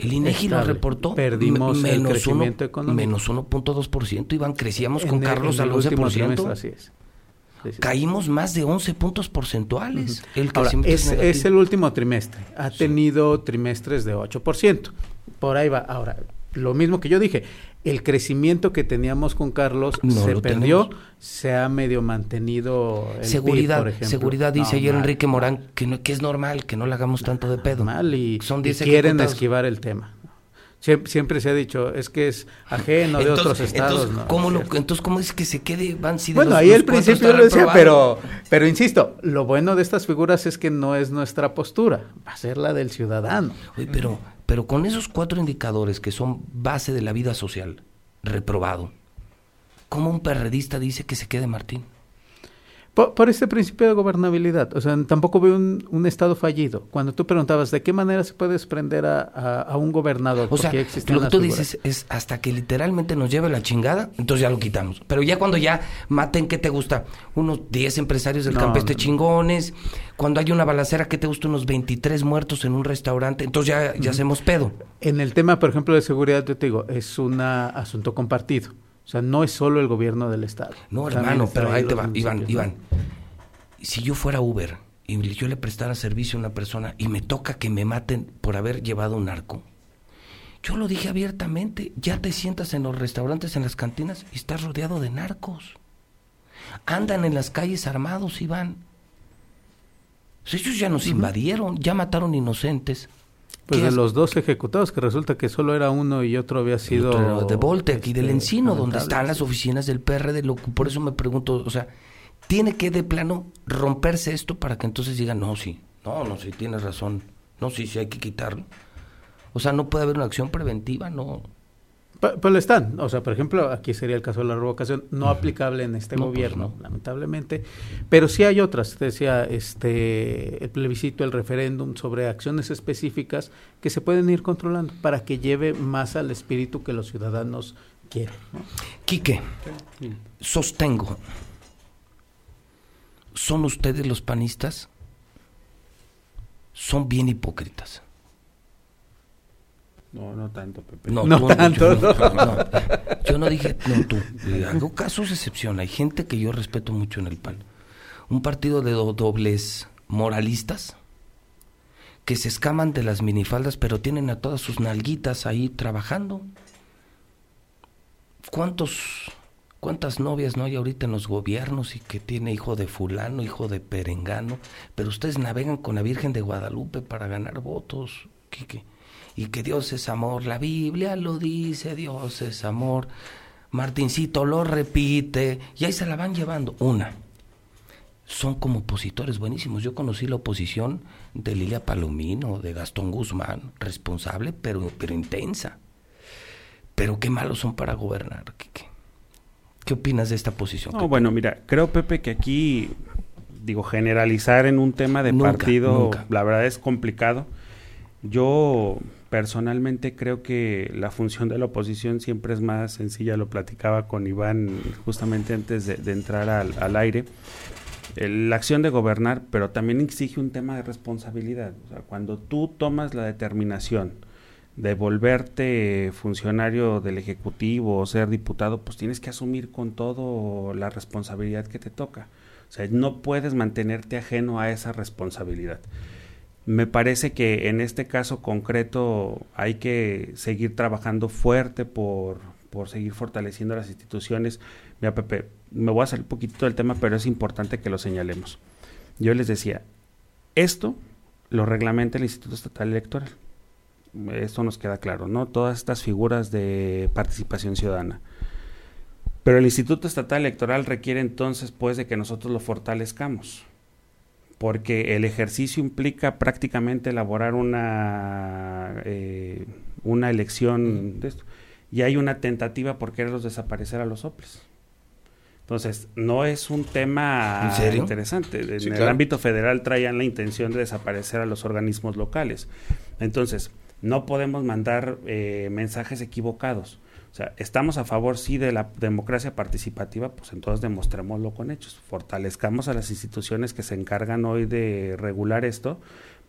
El INEGI lo reportó. Perdimos menos el crecimiento económico. Menos 1.2%. Iván, crecíamos con Carlos al 11%. así es. Caímos más de 11 puntos porcentuales. El es, es, el último trimestre. Ha tenido trimestres de 8%. Por ahí va. Ahora, lo mismo que yo dije, el crecimiento que teníamos con Carlos se perdió, se ha medio mantenido el seguridad, por seguridad dice ayer Enrique Morán que no, que es normal que no le hagamos tanto de pedo. Mal y, Son quieren esquivar el tema. Siempre, se ha dicho, es que es ajeno de otros estados. Entonces, ¿cómo entonces, ¿cómo es que se quede? Van, si bueno, ahí al principio lo decía, pero, pero insisto, lo bueno de estas figuras es que no es nuestra postura, va a ser la del ciudadano. Oye, pero pero con esos cuatro indicadores que son base de la vida social, reprobado, ¿cómo un perredista dice que se quede Martín? Por, este principio de gobernabilidad. O sea, tampoco veo un, Estado fallido. Cuando tú preguntabas de qué manera se puede desprender a, un gobernador. O sea, lo que tú dices es hasta que literalmente nos lleve la chingada, entonces ya lo quitamos. Pero ya cuando ya maten, ¿qué te gusta? Unos 10 empresarios del campeste chingones. Cuando hay una balacera, ¿qué te gusta? Unos 23 muertos en un restaurante. Entonces ya, ya hacemos pedo. En el tema, por ejemplo, de seguridad, yo te digo, es un asunto compartido. O sea, no es solo el gobierno del Estado. No, hermano, pero ahí te va, Iván, Iván. Si yo fuera Uber y yo le prestara servicio a una persona y me toca que me maten por haber llevado un arco, yo lo dije abiertamente, ya te sientas en los restaurantes, en las cantinas y estás rodeado de narcos. Andan en las calles armados, Iván. Pues ellos ya nos invadieron, ya mataron inocentes. Pues de los dos ejecutados, que resulta que solo era uno y otro había sido... de Voltec y del este, Encino, donde están las oficinas del PRD. Lo, por eso me pregunto, o sea, ¿tiene que de plano romperse esto para que entonces digan, no, sí, no, no, sí, tienes razón, no, sí, sí, hay que quitarlo? O sea, no puede haber una acción preventiva, no... Pues lo están. O sea, por ejemplo, aquí sería el caso de la revocación, no aplicable en este pues gobierno, lamentablemente. Pero sí hay otras. Decía, este, el plebiscito, el referéndum sobre acciones específicas que se pueden ir controlando para que lleve más al espíritu que los ciudadanos quieren. Quique, sostengo. ¿Son ustedes los panistas? Son bien hipócritas. No, no tanto, Pepe. No, No tú, tanto, yo, no. no, yo no dije, no tú. Hago casos de excepción. Hay gente que yo respeto mucho en el PAN. Un partido de do- dobles moralistas que se escaman de las minifaldas, pero tienen a todas sus nalguitas ahí trabajando. ¿Cuántos, cuántas novias no hay ahorita en los gobiernos y que tiene hijo de fulano, hijo de perengano? Pero ustedes navegan con la Virgen de Guadalupe para ganar votos, Quique. Y que Dios es amor. La Biblia lo dice, Dios es amor. Martincito lo repite. Y ahí se la van llevando. Una son como opositores buenísimos. Yo conocí la oposición de Lilia Palomino, de Gastón Guzmán, responsable, pero, pero intensa. Pero qué malos son para gobernar. Quique. ¿Qué opinas de esta posición? No, bueno, mira, creo, Pepe, que aquí, digo, generalizar en un tema de Nunca, partido, nunca. la verdad es complicado. Yo personalmente creo que la función de la oposición siempre es más sencilla, lo platicaba con Iván justamente antes de, entrar al, al aire. El- la acción de gobernar, pero también exige un tema de responsabilidad. O sea, cuando tú tomas la determinación de volverte funcionario del Ejecutivo o ser diputado, pues tienes que asumir con todo la responsabilidad que te toca. O sea, no puedes mantenerte ajeno a esa responsabilidad. Me parece que en este caso concreto hay que seguir trabajando fuerte por, por seguir fortaleciendo las instituciones. Mira, Pepe, me voy a salir un poquito del tema, pero es importante que lo señalemos. Yo les decía, esto lo reglamenta el Instituto Estatal Electoral. Esto nos queda claro, ¿no? Todas estas figuras de participación ciudadana. Pero el Instituto Estatal Electoral requiere entonces, pues, de que nosotros lo fortalezcamos porque el ejercicio implica prácticamente elaborar una, eh, una elección de esto. Y hay una tentativa por quererlos desaparecer a los soples. Entonces, no es un tema interesante. En Sí, el claro. ámbito federal traían la intención de desaparecer a los organismos locales. Entonces, no podemos mandar eh, mensajes equivocados. O sea, estamos a favor, sí, de la democracia participativa, pues entonces demostrémoslo con hechos. Fortalezcamos a las instituciones que se encargan hoy de regular esto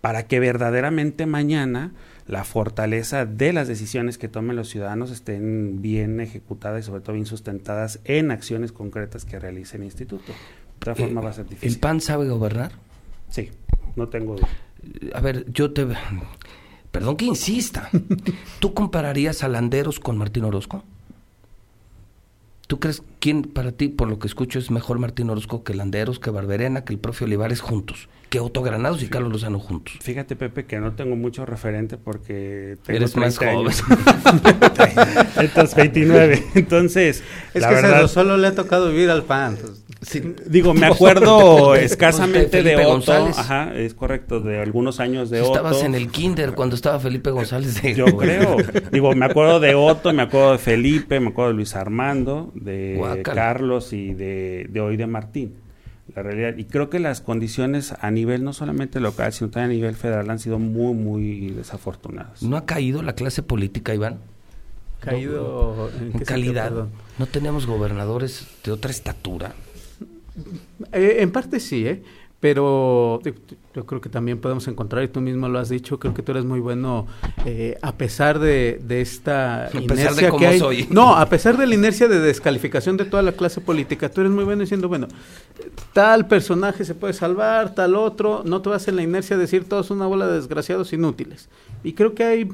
para que verdaderamente mañana la fortaleza de las decisiones que tomen los ciudadanos estén bien ejecutadas y sobre todo bien sustentadas en acciones concretas que realice el instituto. De otra forma Eh, va a ser difícil. ¿El PAN sabe gobernar? Sí, no tengo duda. A ver, yo te... Perdón que insista. *laughs* ¿Tú compararías a Landeros con Martín Orozco? ¿Tú crees quién para ti, por lo que escucho, es mejor Martín Orozco que Landeros, que Barberena, que el profe Olivares juntos? Que Otto Granados y Carlos Lozano juntos. Fíjate, Pepe, que no tengo mucho referente porque tengo Eres más 30 joven. años. *laughs* Estos 29. Entonces, Es la que verdad, solo le ha tocado vivir al PAN. pues, digo, me acuerdo *laughs* escasamente de Felipe Otto. González. Ajá, es correcto, de algunos años de Otto. Estabas en el kinder cuando estaba Felipe González de... Yo creo. Digo, me acuerdo de *laughs* Otto, me acuerdo de Felipe, me acuerdo de Luis Armando, de Guácala. Carlos y de, de hoy de Martín. La realidad. Y creo que las condiciones a nivel no solamente local, sino también a nivel federal han sido muy, muy desafortunadas. ¿No ha caído la clase política, Iván? Caído en, En qué sentido, calidad. ¿No tenemos gobernadores de otra estatura? Eh, en parte sí, ¿eh? Pero yo- creo que también podemos encontrar, y tú mismo lo has dicho, creo que tú eres muy bueno, eh, a pesar de, de esta A pesar de cómo que hay. soy. No, a pesar de la inercia de descalificación de toda la clase política, tú eres muy bueno diciendo, bueno, tal personaje se puede salvar, tal otro, no te vas en la inercia de decir todos una bola de desgraciados inútiles. Y creo que hay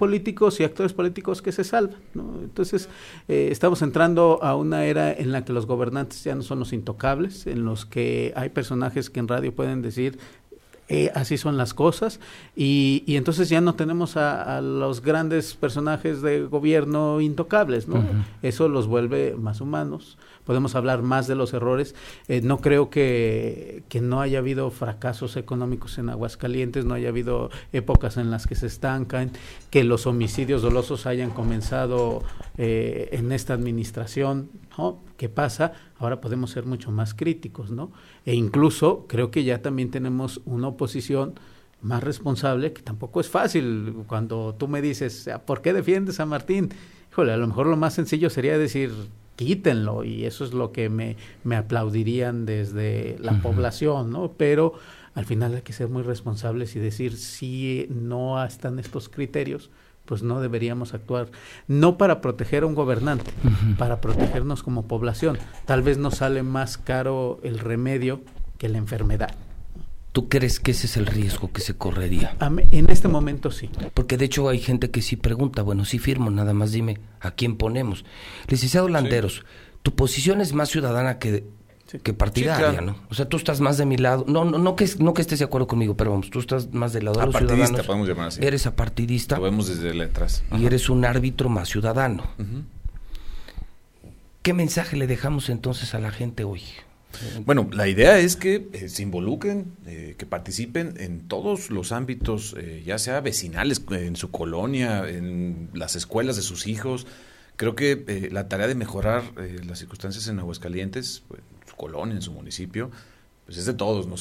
políticos y actores políticos que se salvan. ¿no? Entonces, eh, estamos entrando a una era en la que los gobernantes ya no son los intocables, en los que hay personajes que en radio pueden decir eh, así son las cosas y, y entonces ya no tenemos a, a los grandes personajes de gobierno intocables, ¿no? Eso los vuelve más humanos. Podemos hablar más de los errores. Eh, no creo que, que no haya habido fracasos económicos en Aguascalientes, no haya habido épocas en las que se estancan, que los homicidios dolosos hayan comenzado eh, en esta administración. ¿Qué pasa? Ahora podemos ser mucho más críticos, ¿no? E incluso creo que ya también tenemos una oposición más responsable, que tampoco es fácil. Cuando tú me dices, ¿por qué defiendes a Martín? Híjole, a lo mejor lo más sencillo sería decir, quítenlo, y eso es lo que me, me aplaudirían desde la población, ¿no? Pero al final hay que ser muy responsables y decir, si no están estos criterios, pues no deberíamos actuar, no para proteger a un gobernante, para protegernos como población. Tal vez nos sale más caro el remedio que la enfermedad. ¿Tú crees que ese es el riesgo que se correría? En este momento sí. Porque de hecho hay gente que sí pregunta, bueno, sí firmo, nada más dime a quién ponemos. Licenciado Landeros, tu posición es más ciudadana que que partidaria, ¿no? O sea, tú estás más de mi lado. No, no, no que no que estés de acuerdo conmigo, pero vamos, tú estás más del lado de los ciudadanos. podemos llamar así. Eres apartidista. Lo vemos desde letras. Y eres un árbitro más ciudadano. ¿Qué mensaje le dejamos entonces a la gente hoy? Bueno, la idea es que eh, se involucren, eh, que participen en todos los ámbitos, eh, ya sea vecinales, en su colonia, en las escuelas de sus hijos. Creo que la tarea de mejorar las circunstancias en Aguascalientes, pues, colonia, en su municipio, pues es de todos, ¿no?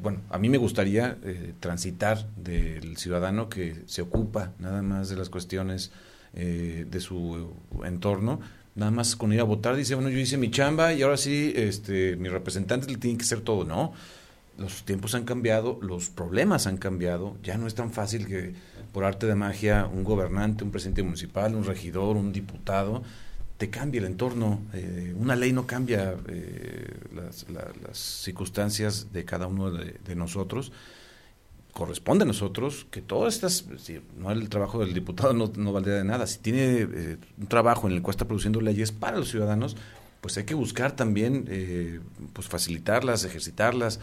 bueno, a mí me gustaría eh, transitar del ciudadano que se ocupa nada más de las cuestiones eh, de su entorno, nada más con ir a votar, dice, bueno, yo hice mi chamba y ahora sí, este, mi representante le tiene que hacer todo, ¿no? Los tiempos han cambiado, los problemas han cambiado, ya no es tan fácil que por arte de magia un gobernante, un presidente municipal, un regidor, un diputado, te cambia el entorno. Eh, una ley no cambia eh, las, circunstancias de cada uno de, nosotros. Corresponde a nosotros que todas estas, no el trabajo del diputado no, no valdría de nada. Si tiene eh, un trabajo en el cual está produciendo leyes para los ciudadanos, pues hay que buscar también pues facilitarlas, ejercitarlas,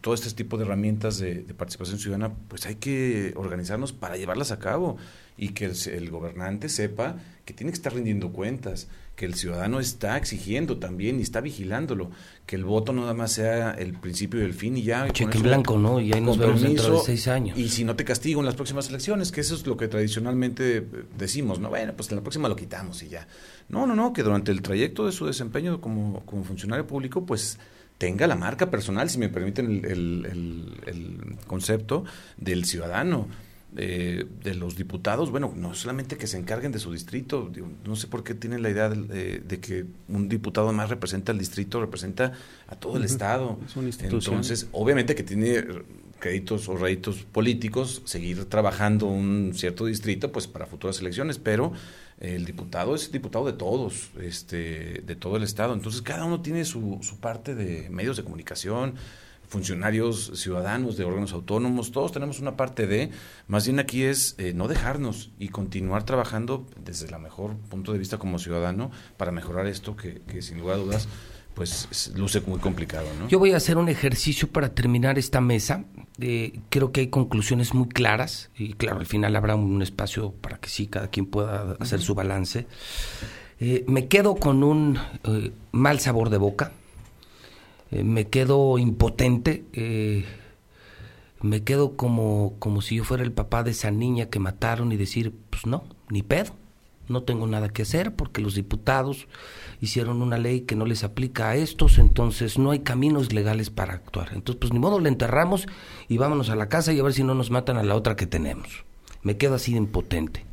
todo este tipo de herramientas de, participación ciudadana, pues hay que organizarnos para llevarlas a cabo y que el gobernante sepa que tiene que estar rindiendo cuentas, que el ciudadano está exigiendo también y está vigilándolo, que el voto no nada más sea el principio y el fin y ya. Cheque en blanco, ¿no? Y ahí nos vemos dentro de seis años. Y si no te castigo en las próximas elecciones, que eso es lo que tradicionalmente eh, decimos, ¿no? Bueno, pues en la próxima lo quitamos y ya. No, no, no, que durante el trayecto de su desempeño como, como funcionario público, pues tenga la marca personal, si me permiten el, el concepto, del ciudadano de los diputados, bueno, no solamente que se encarguen de su distrito, no sé por qué tienen la idea de, que un diputado más representa al distrito, representa a todo el Estado. Entonces, obviamente que tiene créditos o réditos políticos, seguir trabajando un cierto distrito, pues para futuras elecciones, pero el diputado es diputado de todos, este, de todo el Estado. Entonces, cada uno tiene su, su parte de medios de comunicación, funcionarios ciudadanos de órganos autónomos, todos tenemos una parte de, más bien aquí es eh, no dejarnos y continuar trabajando desde el mejor punto de vista como ciudadano para mejorar esto que, sin lugar a dudas pues luce muy complicado. ¿no? Yo voy a hacer un ejercicio para terminar esta mesa. Eh, creo que hay conclusiones muy claras y claro, al final habrá un espacio para que sí, cada quien pueda hacer su balance. Eh, me quedo con un mal sabor de boca eh, me quedo impotente, eh, me quedo como, como si yo fuera el papá de esa niña que mataron y decir, pues no, ni pedo, no tengo nada que hacer porque los diputados hicieron una ley que no les aplica a estos, entonces no hay caminos legales para actuar. Entonces, pues ni modo, le enterramos y vámonos a la casa y a ver si no nos matan a la otra que tenemos. Me quedo así de impotente.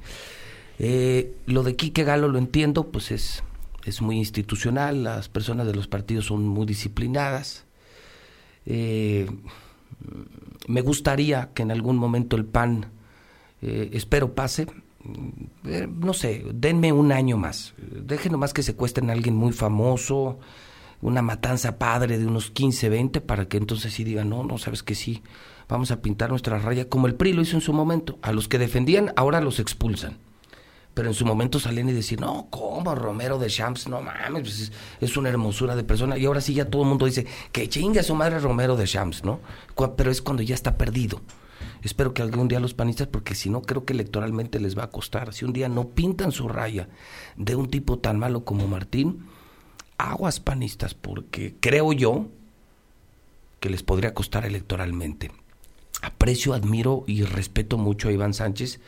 Eh, lo de Quique Galo lo entiendo, pues es es muy institucional, las personas de los partidos son muy disciplinadas. Eh, me gustaría que en algún momento el PAN, eh, espero pase, eh, no sé, denme un año más, dejen nomás que secuestren a alguien muy famoso, una matanza padre de unos 15, 20, para que entonces sí digan, no, no, sabes que sí, vamos a pintar nuestra raya, como el PRI lo hizo en su momento, a los que defendían ahora los expulsan pero en su momento salían y decían, no, ¿cómo Romero de Champs? No mames, pues es, una hermosura de persona. Y ahora sí ya todo el mundo dice, que chinga su madre Romero de Champs, ¿no? Pero es cuando ya está perdido. Espero que algún día los panistas, porque si no creo que electoralmente les va a costar. Si un día no pintan su raya de un tipo tan malo como Martín, aguas panistas, porque creo yo que les podría costar electoralmente. Aprecio, admiro y respeto mucho a Iván Sánchez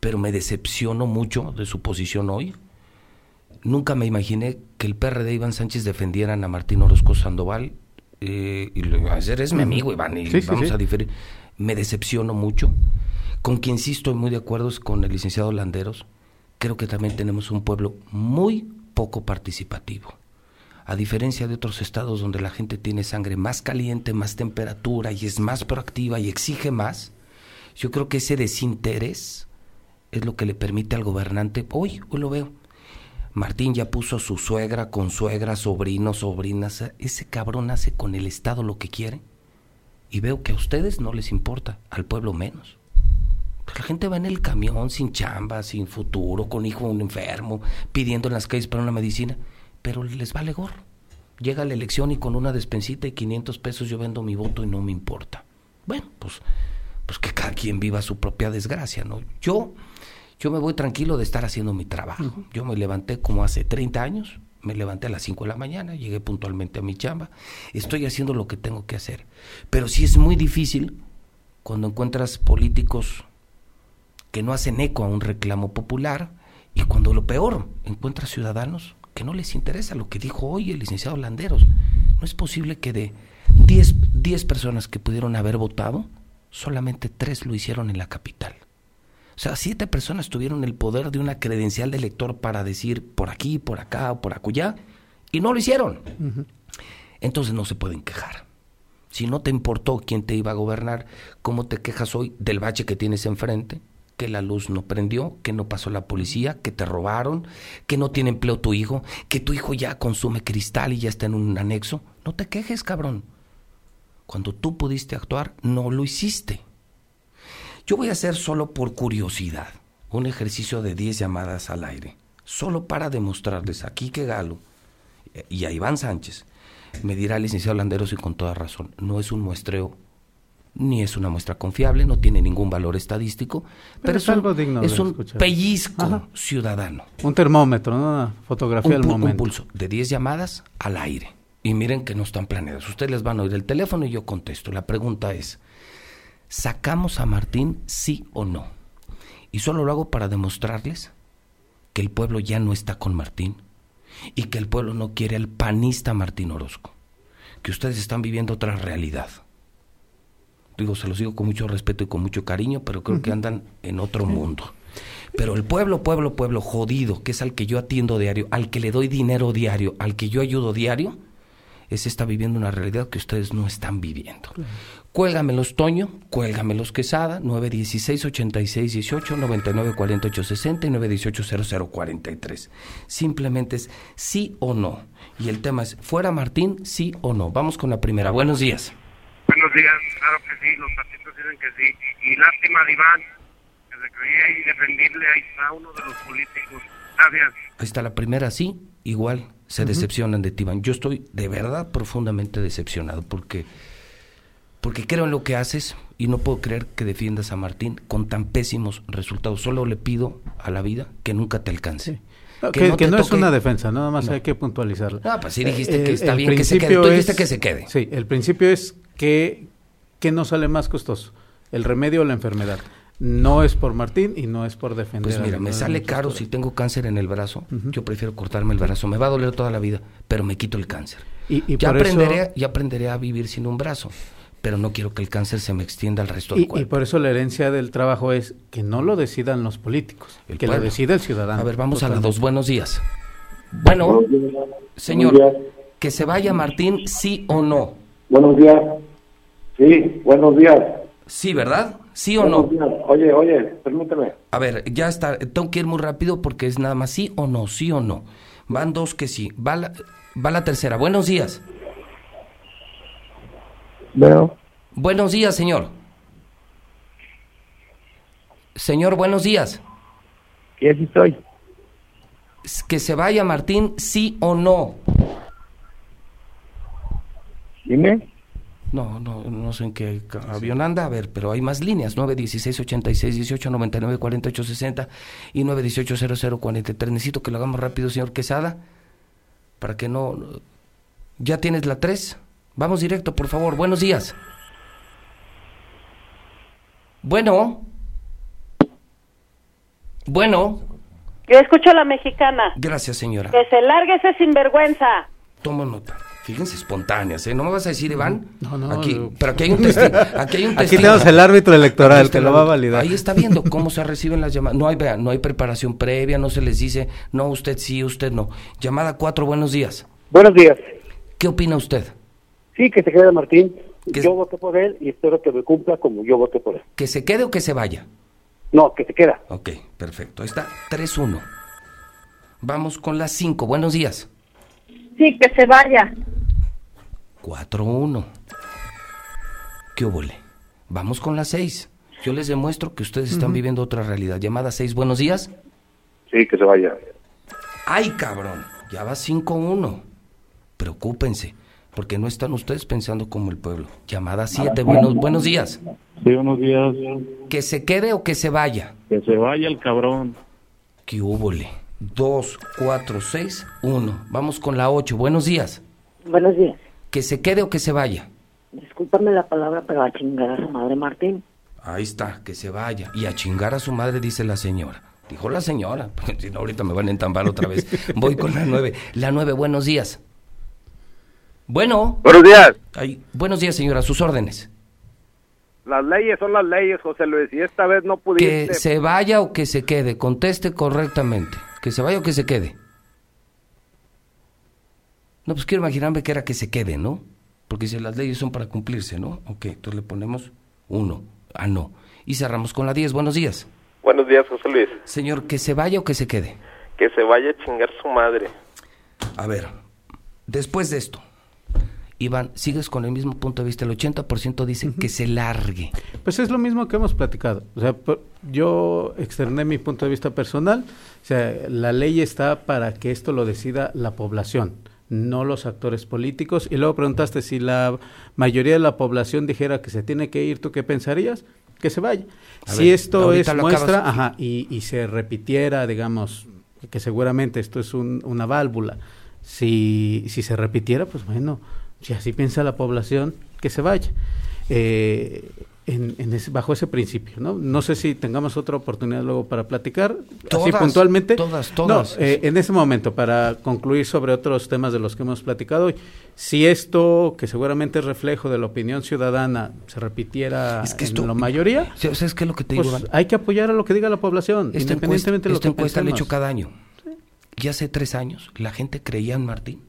pero me decepciono mucho de su posición hoy. Nunca me imaginé que el PRD de Iván Sánchez defendieran a Martín Orozco Sandoval. Eh, y lo iba a hacer, es mi amigo Iván, y vamos a diferir. Me decepciono mucho. Con quien sí estoy muy de acuerdo es con el licenciado Landeros. Creo que también tenemos un pueblo muy poco participativo. A diferencia de otros estados donde la gente tiene sangre más caliente, más temperatura y es más proactiva y exige más, yo creo que ese desinterés es lo que le permite al gobernante, hoy, hoy lo veo. Martín ya puso su suegra, con suegra, sobrinos, sobrinas. Ese cabrón hace con el Estado lo que quiere. Y veo que a ustedes no les importa, al pueblo menos. La gente va en el camión sin chamba, sin futuro, con hijo un enfermo, pidiendo en las calles para una medicina, pero les vale gorro. Llega la elección y con una despensita y 500 pesos yo vendo mi voto y no me importa. Bueno, pues, pues que cada quien viva su propia desgracia, ¿no? Yo, yo me voy tranquilo de estar haciendo mi trabajo. Yo me levanté como hace 30 años, me levanté a las 5 de la mañana, llegué puntualmente a mi chamba, estoy haciendo lo que tengo que hacer. Pero sí es muy difícil cuando encuentras políticos que no hacen eco a un reclamo popular y cuando lo peor, encuentras ciudadanos que no les interesa lo que dijo hoy el licenciado Landeros. No es posible que de 10, personas que pudieron haber votado, solamente 3 lo hicieron en la capital. O sea, siete personas tuvieron el poder de una credencial de elector para decir por aquí, por acá o por acullá, y no lo hicieron. Entonces no se pueden quejar. Si no te importó quién te iba a gobernar, ¿cómo te quejas hoy del bache que tienes enfrente? que la luz no prendió, que no pasó la policía, que te robaron, que no tiene empleo tu hijo, que tu hijo ya consume cristal y ya está en un anexo. No te quejes, cabrón. Cuando tú pudiste actuar, no lo hiciste. Yo voy a hacer solo por curiosidad un ejercicio de 10 llamadas al aire, solo para demostrarles aquí que Galo y a Iván Sánchez me dirá el licenciado Landeros y con toda razón, no es un muestreo ni es una muestra confiable, no tiene ningún valor estadístico, pero, es, algo digno es un pellizco ciudadano. Un termómetro, una fotografía del momento. Un pulso de 10 llamadas al aire. Y miren que no están planeadas. Ustedes les van a oír el teléfono y yo contesto. La pregunta es, ¿sacamos a Martín sí o no? Y solo lo hago para demostrarles que el pueblo ya no está con Martín y que el pueblo no quiere al panista Martín Orozco, que ustedes están viviendo otra realidad digo, se los digo con mucho respeto y con mucho cariño, pero creo que andan en otro mundo. Pero el pueblo, pueblo, pueblo jodido, que es al que yo atiendo diario, al que le doy dinero diario, al que yo ayudo diario, ese está viviendo una realidad que ustedes no están viviendo. Cuélgamelos Toño, cuélgamelos Quesada, 916 86 18 99 48 60 y 918 0043. Simplemente es sí o no. Y el tema es, ¿fuera Martín, sí o no? Vamos con la primera. Buenos días. Buenos días, claro que sí, los partidos dicen que sí. Y lástima de Iván, que se creía indefendible, ahí está uno de los políticos. Gracias. Ahí está la primera, sí, igual se decepcionan de Iván. Yo estoy de verdad profundamente decepcionado porque, porque creo en lo que haces y no puedo creer que defiendas a Martín con tan pésimos resultados. Solo le pido a la vida que nunca te alcance. que, no, es una defensa, nada más hay que puntualizarlo. Ah, pues sí dijiste que está bien que se quede. Tú dijiste que se quede. Sí, el principio es ¿qué, no sale más costoso? ¿El remedio o la enfermedad? No es por Martín y no es por defender. Pues mira, me sale caro si tengo cáncer en el brazo. Yo prefiero cortarme el brazo. Me va a doler toda la vida, pero me quito el cáncer. Y, ya, aprenderé, ya aprenderé a vivir sin un brazo, pero no quiero que el cáncer se me extienda al resto del cuerpo. Y por eso la herencia del trabajo es que no lo decidan los políticos, que lo decida el ciudadano. A ver, vamos a las dos. Buenos días. Bueno, señor, que se vaya Martín, sí o no. Buenos días. Sí, buenos días. Sí, ¿verdad? ¿Sí o no? Oye, oye, permíteme. A ver, ya está. Tengo que ir muy rápido porque es nada más sí o no, sí o no. Van dos que sí. Va la, va la tercera. Buenos días. Bueno. Buenos días, señor. Señor, buenos días. ¿Qué aquí estoy? Que se vaya Martín, sí o no. Dime. No, no, no sé en qué avión anda, a ver, pero hay más líneas, 916 86 18 99 48 60 y 918 00 43. Necesito que lo hagamos rápido, señor Quesada, para que no... ¿Ya tienes la 3? Vamos directo, por favor. Buenos días. Bueno. Bueno. Yo escucho a la mexicana. Gracias, señora. Que se largue ese sinvergüenza. Tomo nota. Fíjense, espontáneas, ¿eh? ¿No me vas a decir, Iván? No, no. Aquí, pero aquí hay un testigo. Aquí, hay un testigo. tenemos el árbitro electoral que lo va a validar. Ahí está viendo *laughs* cómo se reciben las llamadas. No hay, vea, no hay preparación previa, no se les dice, no, usted sí, usted no. Llamada 4, buenos días. Buenos días. ¿Qué opina usted? Sí, que se quede Martín. Yo voté por él y espero que me cumpla como yo voté por él. ¿Que se quede o que se vaya? No, que se queda. Ok, perfecto. Ahí está, 3-1. Vamos con las 5. Buenos días. Sí, que se vaya. 4-1. ¿Qué óvole? Vamos con las 6. Yo les demuestro que ustedes están viviendo otra realidad. Llamada 6, buenos días. Sí, que se vaya. ¡Ay, cabrón! Ya va 5-1. Preocúpense, porque no están ustedes pensando como el pueblo. Llamada 7, buenos, buenos días. Sí, buenos días. ¿Que se quede o que se vaya? Que se vaya el cabrón. ¿Qué húbole? 2, 4, 6, 1. Vamos con la 8. Buenos días. Buenos días. ¿Que se quede o que se vaya? Discúlpame la palabra, pero a chingar a su madre Martín. Ahí está, que se vaya. Y a chingar a su madre, dice la señora. Dijo la señora, *laughs* si no, ahorita me van a entambar otra vez. *laughs* Voy con la 9. La 9, buenos días. Bueno. Buenos días. Ay, buenos días, señora, a sus órdenes. Las leyes son las leyes, José Luis, y esta vez no pudiste. Que se vaya o que se quede. Conteste correctamente. Que se vaya o que se quede. No, pues quiero imaginarme que era que se quede, ¿no? Porque si las leyes son para cumplirse, ¿no? Ok, entonces le ponemos uno. Ah, no. Y cerramos con la 10. Buenos días. Buenos días, José Luis. Señor, que se vaya o que se quede. Que se vaya a chingar su madre. A ver, después de esto, Iván, sigues con el mismo punto de vista. El 80% dice que se largue. Pues es lo mismo que hemos platicado. O sea, por- yo externé mi punto de vista personal. O sea, la ley está para que esto lo decida la población, no los actores políticos. Y luego preguntaste si la mayoría de la población dijera que se tiene que ir, ¿tú qué pensarías? Que se vaya. A si ver, esto es muestra, acabas- ajá, y, y se repitiera, digamos, que seguramente esto es un- una válvula. Si, si se repitiera, pues bueno, si así piensa la población, que se vaya. Eh, en, en ese- bajo ese principio, ¿no? No sé si tengamos otra oportunidad luego para platicar, así Todas, puntualmente. todas, todas. No, eh, en ese momento, para concluir sobre otros temas de los que hemos platicado hoy, si esto, que seguramente es reflejo de la opinión ciudadana, se repitiera Es que en la mayoría, o sea, es que lo que te digo, pues hay que apoyar a lo que diga la población, Esta encuesta, independientemente de lo esta que encuesta la he hecho cada año. Y hace tres años la gente creía en Martín.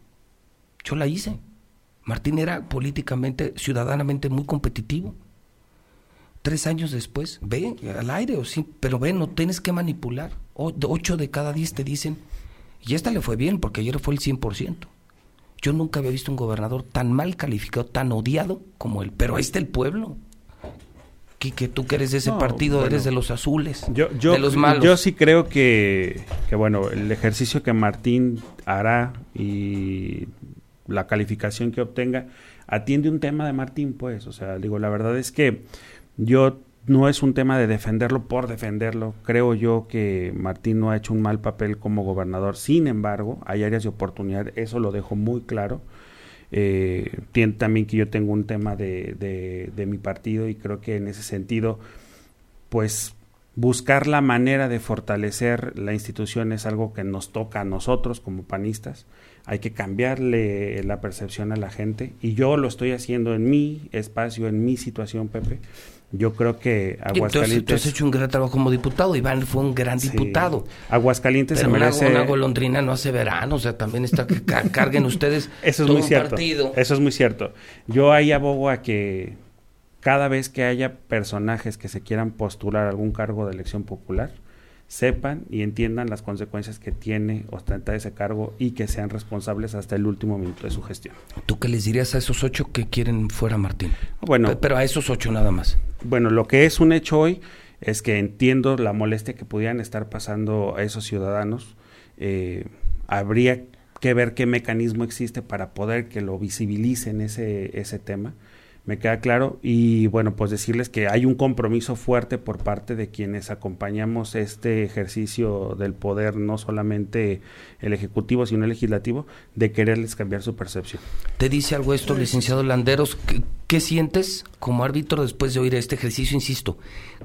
Yo la hice. Martín era políticamente, ciudadanamente muy competitivo. Tres años después, ve al aire, o sí, pero ve, no tienes que manipular. O- ocho de cada diez te dicen, y esta le fue bien, porque ayer fue el 100%. Yo nunca había visto un gobernador tan mal calificado, tan odiado como él. Pero ahí está el pueblo. Quique, tú que eres de ese No, partido, bueno. eres de los azules, Yo, yo, de los malos. yo sí creo que, que, bueno, el ejercicio que Martín hará y la calificación que obtenga atiende un tema de Martín, pues. O sea, digo, la verdad es que yo no es un tema de defenderlo por defenderlo. Creo yo que Martín no ha hecho un mal papel como gobernador. Sin embargo, hay áreas de oportunidad, eso lo dejo muy claro. Eh, tiene también que yo tengo un tema de, de, de mi partido y creo que en ese sentido, pues buscar la manera de fortalecer la institución es algo que nos toca a nosotros como panistas. Hay que cambiarle la percepción a la gente y yo lo estoy haciendo en mi espacio, en mi situación, Pepe. Yo creo que Entonces, tú Aguascalientes... has hecho un gran trabajo como diputado. Iván fue un gran Sí. diputado. Aguascalientes Pero se una, merece... una golondrina no hace verano. O sea, también está que ca- *laughs* carguen ustedes Eso es todo muy cierto. partido. Eso es muy cierto. Yo ahí abogo a que cada vez que haya personajes que se quieran postular a algún cargo de elección popular, sepan y entiendan las consecuencias que tiene ostentar ese cargo y que sean responsables hasta el último minuto de su gestión. ¿Tú qué les dirías a esos ocho que quieren fuera Martín? Bueno, Pe- Pero a esos ocho nada más. Bueno, lo que es un hecho hoy es que entiendo la molestia que pudieran estar pasando a esos ciudadanos. Eh, habría que ver qué mecanismo existe para poder que lo visibilicen ese, ese tema. Me queda claro. Y bueno, pues decirles que hay un compromiso fuerte por parte de quienes acompañamos este ejercicio del poder, no solamente el ejecutivo, sino el legislativo, de quererles cambiar su percepción. ¿Te dice algo esto, licenciado Landeros? ¿Qué, qué sientes como árbitro después de oír este ejercicio? Insisto,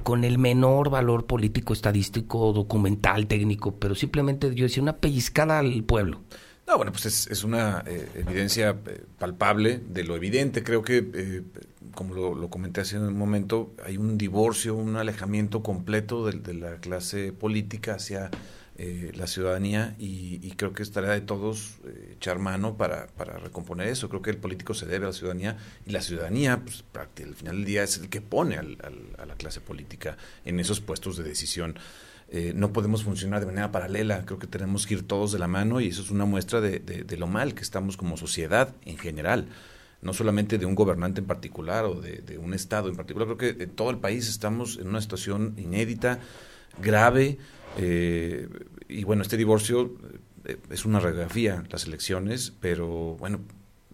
con el menor valor político, estadístico, documental, técnico, pero simplemente yo decía una pellizcada al pueblo. No, bueno, pues es, una eh, evidencia eh, palpable de lo evidente. Creo que, eh, como lo, comenté hace un momento, hay un divorcio, un alejamiento completo de, la clase política hacia la ciudadanía y, creo que es tarea de todos echar mano para, recomponer eso. Creo que el político se debe a la ciudadanía y la ciudadanía, pues, al final del día, es el que pone al- a la clase política en esos puestos de decisión. Eh, no podemos funcionar de manera paralela, creo que tenemos que ir todos de la mano y eso es una muestra de, lo mal que estamos como sociedad en general no solamente de un gobernante en particular o de, de un estado en particular, creo que en todo el país estamos en una situación inédita, grave, eh, y bueno, este divorcio eh, es una radiografía, las elecciones, pero bueno,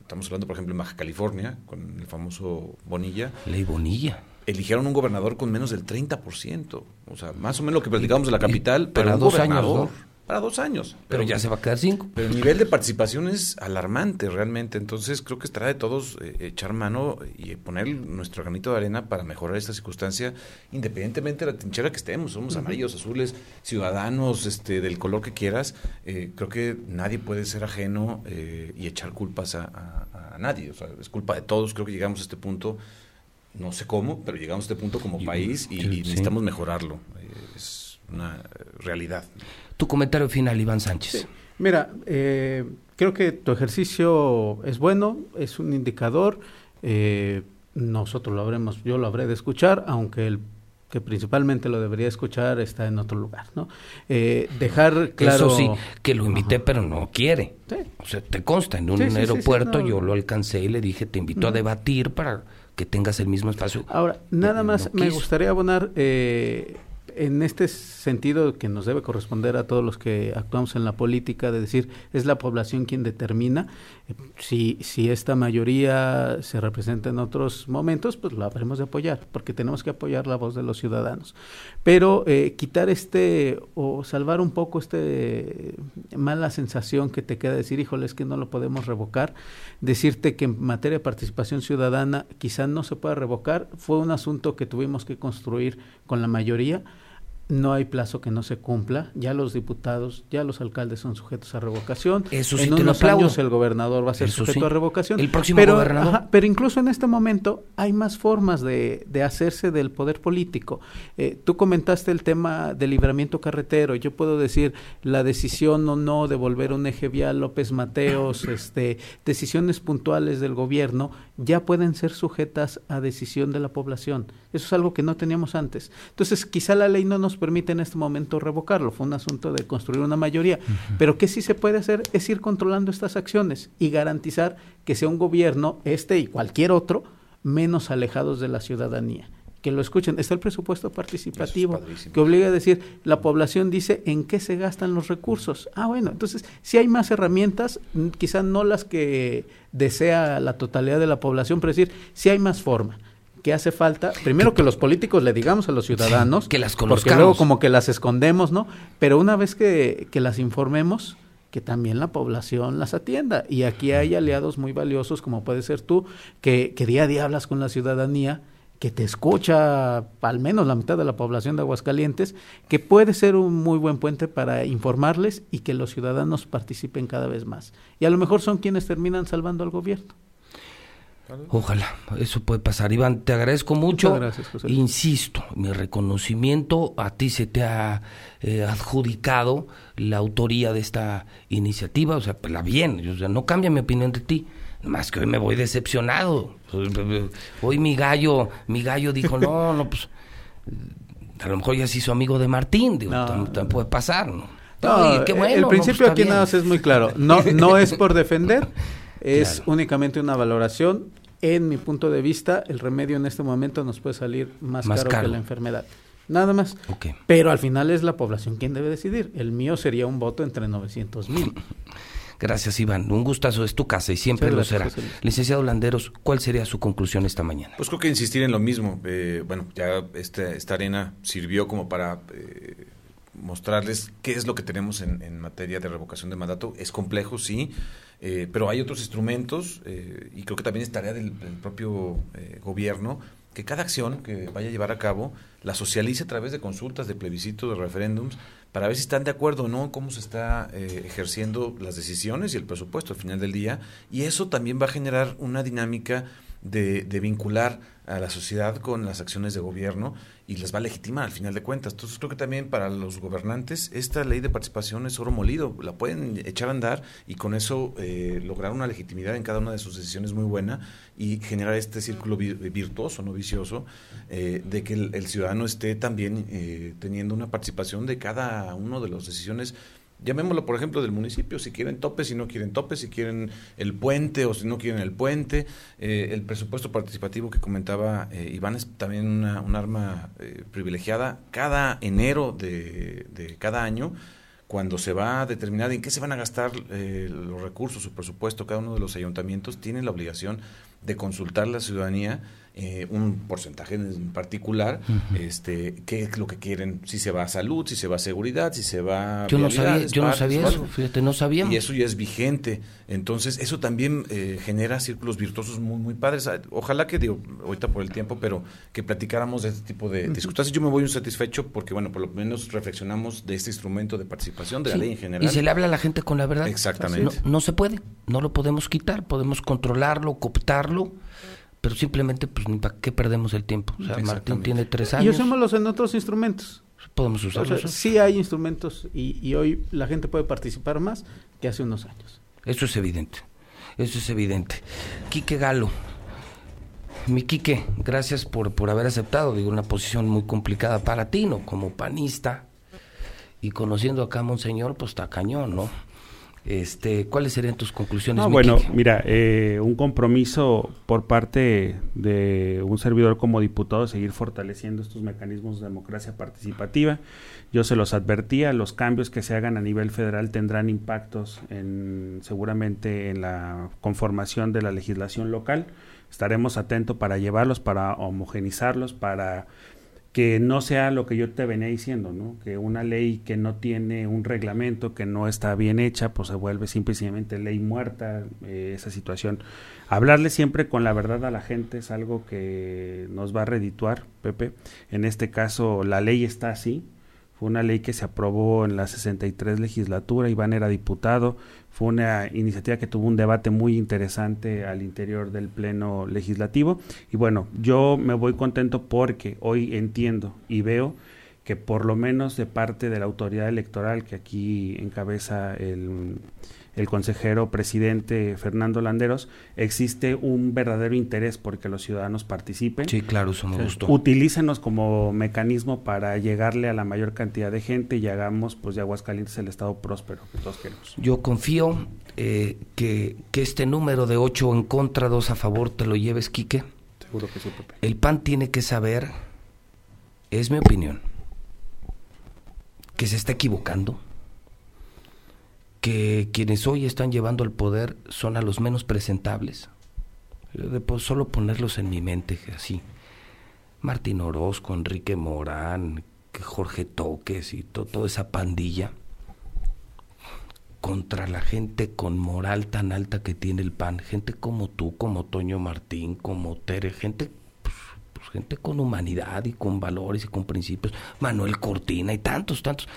estamos hablando por ejemplo en Baja California, con el famoso Bonilla. Ley Bonilla. Eligieron un gobernador con menos del 30%, o sea, más o menos lo que platicamos de la capital, pero para un dos años, gobernador, ¿no? Para dos años. Pero ya se va a quedar cinco. Pero el nivel de participación es alarmante realmente, entonces creo que estará de todos eh, echar mano y poner nuestro granito de arena para mejorar esta circunstancia, independientemente de la trinchera que estemos, somos amarillos, azules, ciudadanos, este, del color que quieras, eh, creo que nadie puede ser ajeno eh, y echar culpas a, a- a nadie, o sea, es culpa de todos, creo que llegamos a este punto, no sé cómo, pero llegamos a este punto como país y, y sí. necesitamos mejorarlo, eh, es una eh, realidad. Tu comentario final, Iván Sánchez. Mira, eh, creo que tu ejercicio es bueno, es un indicador. eh, nosotros lo habremos, yo lo habré de escuchar, aunque el que principalmente lo debería escuchar está en otro lugar, ¿no? Eh, dejar claro. Eso sí, que lo invité, pero no quiere. Sí. O sea, te consta, en un Sí, sí, sí, sí, aeropuerto no. yo lo alcancé y le dije, te invito a debatir para que tengas el mismo espacio. Ahora, nada No más me gustaría abonar eh, en este sentido que nos debe corresponder a todos los que actuamos en la política, de decir, es la población quien determina. Eh, Si, si esta mayoría se representa en otros momentos, pues la habremos de apoyar, porque tenemos que apoyar la voz de los ciudadanos. Pero eh, quitar este, o salvar un poco este mala sensación que te queda decir, híjole, es que no lo podemos revocar, decirte que en materia de participación ciudadana quizá no se pueda revocar, fue un asunto que tuvimos que construir con la mayoría, no hay plazo que no se cumpla, ya los diputados, ya los alcaldes son sujetos a revocación, Eso sí en te unos años el gobernador va a ser Eso sujeto sí. a revocación. El próximo pero, gobernador. ajá, pero incluso en este momento hay más formas de, de hacerse del poder político. Eh, tú comentaste el tema del libramiento carretero. Yo puedo decir la decisión o no de volver un eje vial López Mateos, *laughs* este, decisiones puntuales del gobierno ya pueden ser sujetas a decisión de la población. Eso es algo que no teníamos antes. Entonces, quizá la ley no nos permite en este momento revocarlo. Fue un asunto de construir una mayoría. Pero que sí se puede hacer es ir controlando estas acciones y garantizar que sea un gobierno, este y cualquier otro, menos alejados de la ciudadanía. Que lo escuchen. Está el presupuesto participativo, que obliga a decir, la población dice en qué se gastan los recursos. Ah, bueno, entonces, si hay más herramientas, mm, quizá no las que desea la totalidad de la población, pero decir, si hay más forma que hace falta, primero que los políticos le digamos a los ciudadanos, que las porque conozcamos. luego como que las escondemos, ¿no? Pero una vez que, que las informemos, que también la población las atienda. Y aquí hay aliados muy valiosos, como puede ser tú, que, que día a día hablas con la ciudadanía, que te escucha al menos la mitad de la población de Aguascalientes, que puede ser un muy buen puente para informarles y que los ciudadanos participen cada vez más. Y a lo mejor son quienes terminan salvando al gobierno. Ojalá, eso puede pasar. Iván, te agradezco mucho. Muchas gracias, José. Insisto, mi reconocimiento a ti se te ha eh, adjudicado la autoría de esta iniciativa, o sea, pues la bien, o sea, no cambia mi opinión de ti. Más que hoy me voy decepcionado. Hoy mi gallo, mi gallo dijo, no, *laughs* no, pues a lo mejor ya se hizo amigo de Martín, digo, No, tam- tam- puede pasar, ¿no? No, qué bueno, el no, principio pues, está aquí nada más es muy claro. No, no es por defender, *laughs* es Claro. únicamente una valoración. En mi punto de vista, el remedio en este momento nos puede salir más, Más caro, caro. que la enfermedad. Nada más. Ok. Pero al final es la población quien debe decidir. El mío sería un voto entre 900 mil. *laughs* Gracias, Iván. Un gustazo, es tu casa y siempre lo será. Licenciado Landeros, ¿cuál sería su conclusión esta mañana? Pues creo que insistir en lo mismo. Eh, bueno, ya este, esta arena sirvió como para eh, mostrarles qué es lo que tenemos en, en materia de revocación de mandato. Es complejo, sí, eh, pero hay otros instrumentos eh, y creo que también es tarea del, propio eh, gobierno que cada acción que vaya a llevar a cabo la socialice a través de consultas, de plebiscitos, de referéndums, para ver si están de acuerdo o no cómo se está eh, ejerciendo las decisiones y el presupuesto al final del día. Y eso también va a generar una dinámica de, de vincular a la sociedad con las acciones de gobierno y las va a legitimar al final de cuentas. Entonces creo que también para los gobernantes esta ley de participación es oro molido, la pueden echar a andar y con eso eh, lograr una legitimidad en cada una de sus decisiones muy buena y generar este círculo vi- virtuoso, no vicioso, eh, de que el, ciudadano esté también eh, teniendo una participación de cada uno de las decisiones Llamémoslo, por ejemplo, del municipio, si quieren tope, si no quieren tope, si quieren el puente o si no quieren el puente. Eh, el presupuesto participativo que comentaba eh, Iván es también una, un arma eh, privilegiada. Cada enero de, de cada año, cuando se va a determinar en qué se van a gastar los recursos, su presupuesto, cada uno de los ayuntamientos tiene la obligación de consultar a la ciudadanía eh, un porcentaje en particular, este, qué es lo que quieren, si se va a salud, si se va a seguridad, si se va a Yo no sabía, yo no sabía eso, fíjate, no sabíamos. Y eso ya es vigente. Entonces, eso también eh, genera círculos virtuosos muy, muy padres. Ah, Ojalá que, digo, ahorita por el tiempo, pero que platicáramos de este tipo de circunstancias. Yo me voy un satisfecho porque, bueno, por lo menos reflexionamos de este instrumento de participación, de Sí, la ley en general. Y se le habla a la gente con la verdad. Exactamente. No, no se puede, no lo podemos quitar, podemos controlarlo, cooptarlo, pero simplemente, pues, ni para qué perdemos el tiempo. O sea, Martín tiene tres Y años, usémoslos en otros instrumentos. podemos O usarlos. sea, sí hay instrumentos y, y hoy la gente puede participar más que hace unos años. Eso es evidente, eso es evidente. Quique Galo, mi Quique, gracias por, por haber aceptado, digo, una posición muy complicada para ti, ¿no? Como panista y conociendo acá a Monseñor, pues está cañón, ¿no? Este, ¿Cuáles serían tus conclusiones, No, bueno, mira, eh, un compromiso por parte de un servidor como diputado seguir fortaleciendo estos mecanismos de democracia participativa. Yo se los advertía, los cambios que se hagan a nivel federal tendrán impactos en, seguramente en la conformación de la legislación local. Estaremos atentos para llevarlos, para homogenizarlos, para que no sea lo que yo te venía diciendo, ¿no? Que una ley que no tiene un reglamento, que no está bien hecha, pues se vuelve simple y sencillamente ley muerta, eh, esa situación. Hablarle siempre con la verdad a la gente es algo que nos va a redituar, Pepe. En este caso, la ley está así. Fue una ley que se aprobó en la 63 legislatura, Iván era diputado, fue una iniciativa que tuvo un debate muy interesante al interior del Pleno Legislativo. Y bueno, yo me voy contento porque hoy entiendo y veo que por lo menos de parte de la autoridad electoral que aquí encabeza el, el consejero presidente Fernando Landeros, existe un verdadero interés porque los ciudadanos participen. Sí, claro, eso me gustó. Utilícenos como mecanismo para llegarle a la mayor cantidad de gente y hagamos pues de Aguascalientes el estado próspero que todos queremos. Yo confío eh, que, que este número de ocho en contra, dos a favor, te lo lleves, Quique. Seguro que sí, Pepe. El PAN tiene que saber, es mi opinión, que se está equivocando, que quienes hoy están llevando el poder son a los menos presentables. Solo ponerlos en mi mente así. Martín Orozco, Enrique Morán, Jorge Toques y to- toda esa pandilla contra la gente con moral tan alta que tiene el PAN, gente como tú, como Toño Martín, como Tere, gente gente con humanidad y con valores y con principios, Manuel Cortina y tantos, tantos,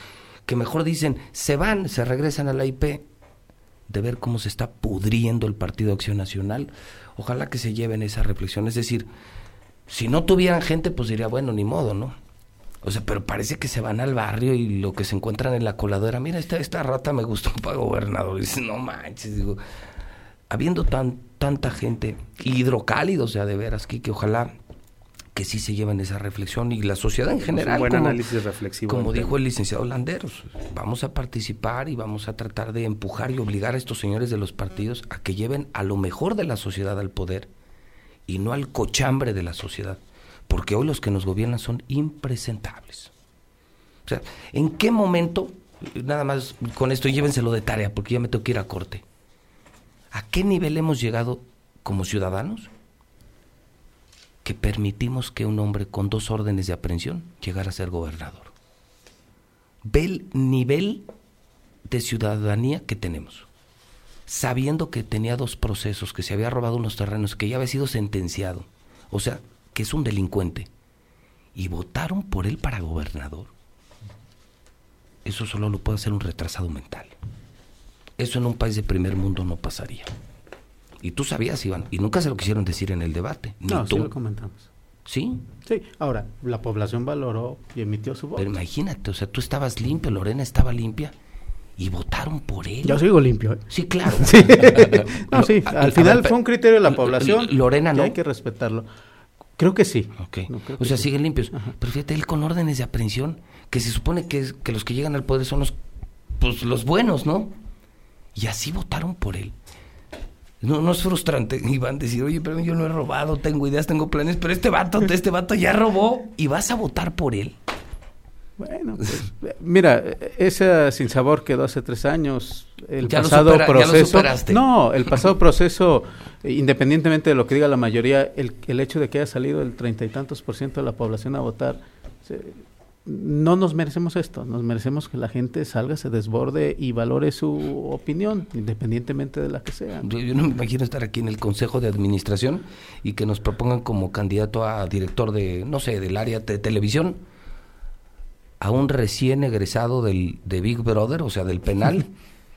que mejor dicen, se van, se regresan a la IP, de ver cómo se está pudriendo el Partido Acción Nacional, ojalá que se lleven esa reflexión, es decir, si no tuvieran gente, pues diría, bueno, ni modo, ¿no? O sea, pero parece que se van al barrio y lo que se encuentran en la coladera, mira, esta, esta rata me gustó *laughs* para gobernador. Y dices, no manches, digo, habiendo tan, tanta gente, hidrocálidos, o sea, de veras, que ojalá que sí se lleven esa reflexión y la sociedad en Es un general. buen como, análisis reflexivo Como dijo tema. el licenciado Landeros, vamos a participar y vamos a tratar de empujar y obligar a estos señores de los partidos a que lleven a lo mejor de la sociedad al poder y no al cochambre de la sociedad. Porque hoy los que nos gobiernan son impresentables. O sea, ¿en qué momento, nada más con esto llévenselo de tarea, porque ya me tengo que ir a corte, ¿a qué nivel hemos llegado como ciudadanos que permitimos que un hombre con dos órdenes de aprehensión llegara a ser gobernador? Ve el nivel de ciudadanía que tenemos sabiendo que tenía dos procesos, que se había robado unos terrenos, que ya había sido sentenciado, o sea, que es un delincuente, y votaron por él para gobernador. Eso solo lo puede hacer un retrasado mental. Eso en un país de primer mundo no pasaría. Y tú sabías, Iván, y nunca se lo quisieron decir en el debate. Ni No, sí tú. lo comentamos. ¿Sí? Sí, ahora, la población valoró y emitió su voto. Pero imagínate, o sea, tú estabas limpio, Lorena estaba limpia y votaron por él. Yo sigo limpio. ¿eh? Sí, claro. *laughs* Sí. *laughs* no, sí, al final ver, fue un criterio de la población. Lorena y no. hay que respetarlo. Creo que sí. Ok. No, creo o que sea, sí. siguen limpios. Pero fíjate, él con órdenes de aprehensión, que se supone que, es- que los que llegan al poder son los, pues, los buenos, ¿no? Y así votaron por él. No, no es frustrante, *laughs* Iván, decir, oye, pero yo no he robado, tengo ideas, tengo planes, pero este vato, *laughs* este vato ya robó y vas a votar por él. Bueno, pues, mira, ese sinsabor quedó hace tres años. El Ya pasado supera- ya lo proceso. no, el *laughs* pasado proceso, independientemente de lo que diga la mayoría, el, el hecho de que haya salido el treinta y tantos por ciento de la población a votar, se- no nos merecemos esto. Nos merecemos que la gente salga, se desborde y valore su opinión, independientemente de la que sea. Yo, yo no me imagino estar aquí en el Consejo de Administración y que nos propongan como candidato a director de, no sé, del área de televisión, a un recién egresado del, de Big Brother, o sea, del penal,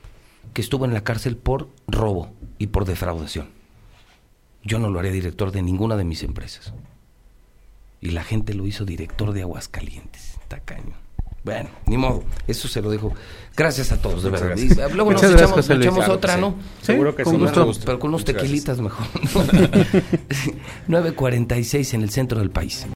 *laughs* que estuvo en la cárcel por robo y por defraudación. Yo no lo haría director de ninguna de mis empresas. Y la gente lo hizo director de Aguascalientes. Tacaño. Bueno, ni modo. Eso se lo dejo. Gracias a todos, de verdad. gracias. Y, luego nos gracias, echamos, José nos Luis. echamos Claro otra, sí. ¿no? Seguro que con sí. gusto. gusto. Pero con unos Muchas gracias. tequilitas mejor. 9.46 *laughs* en el centro del país.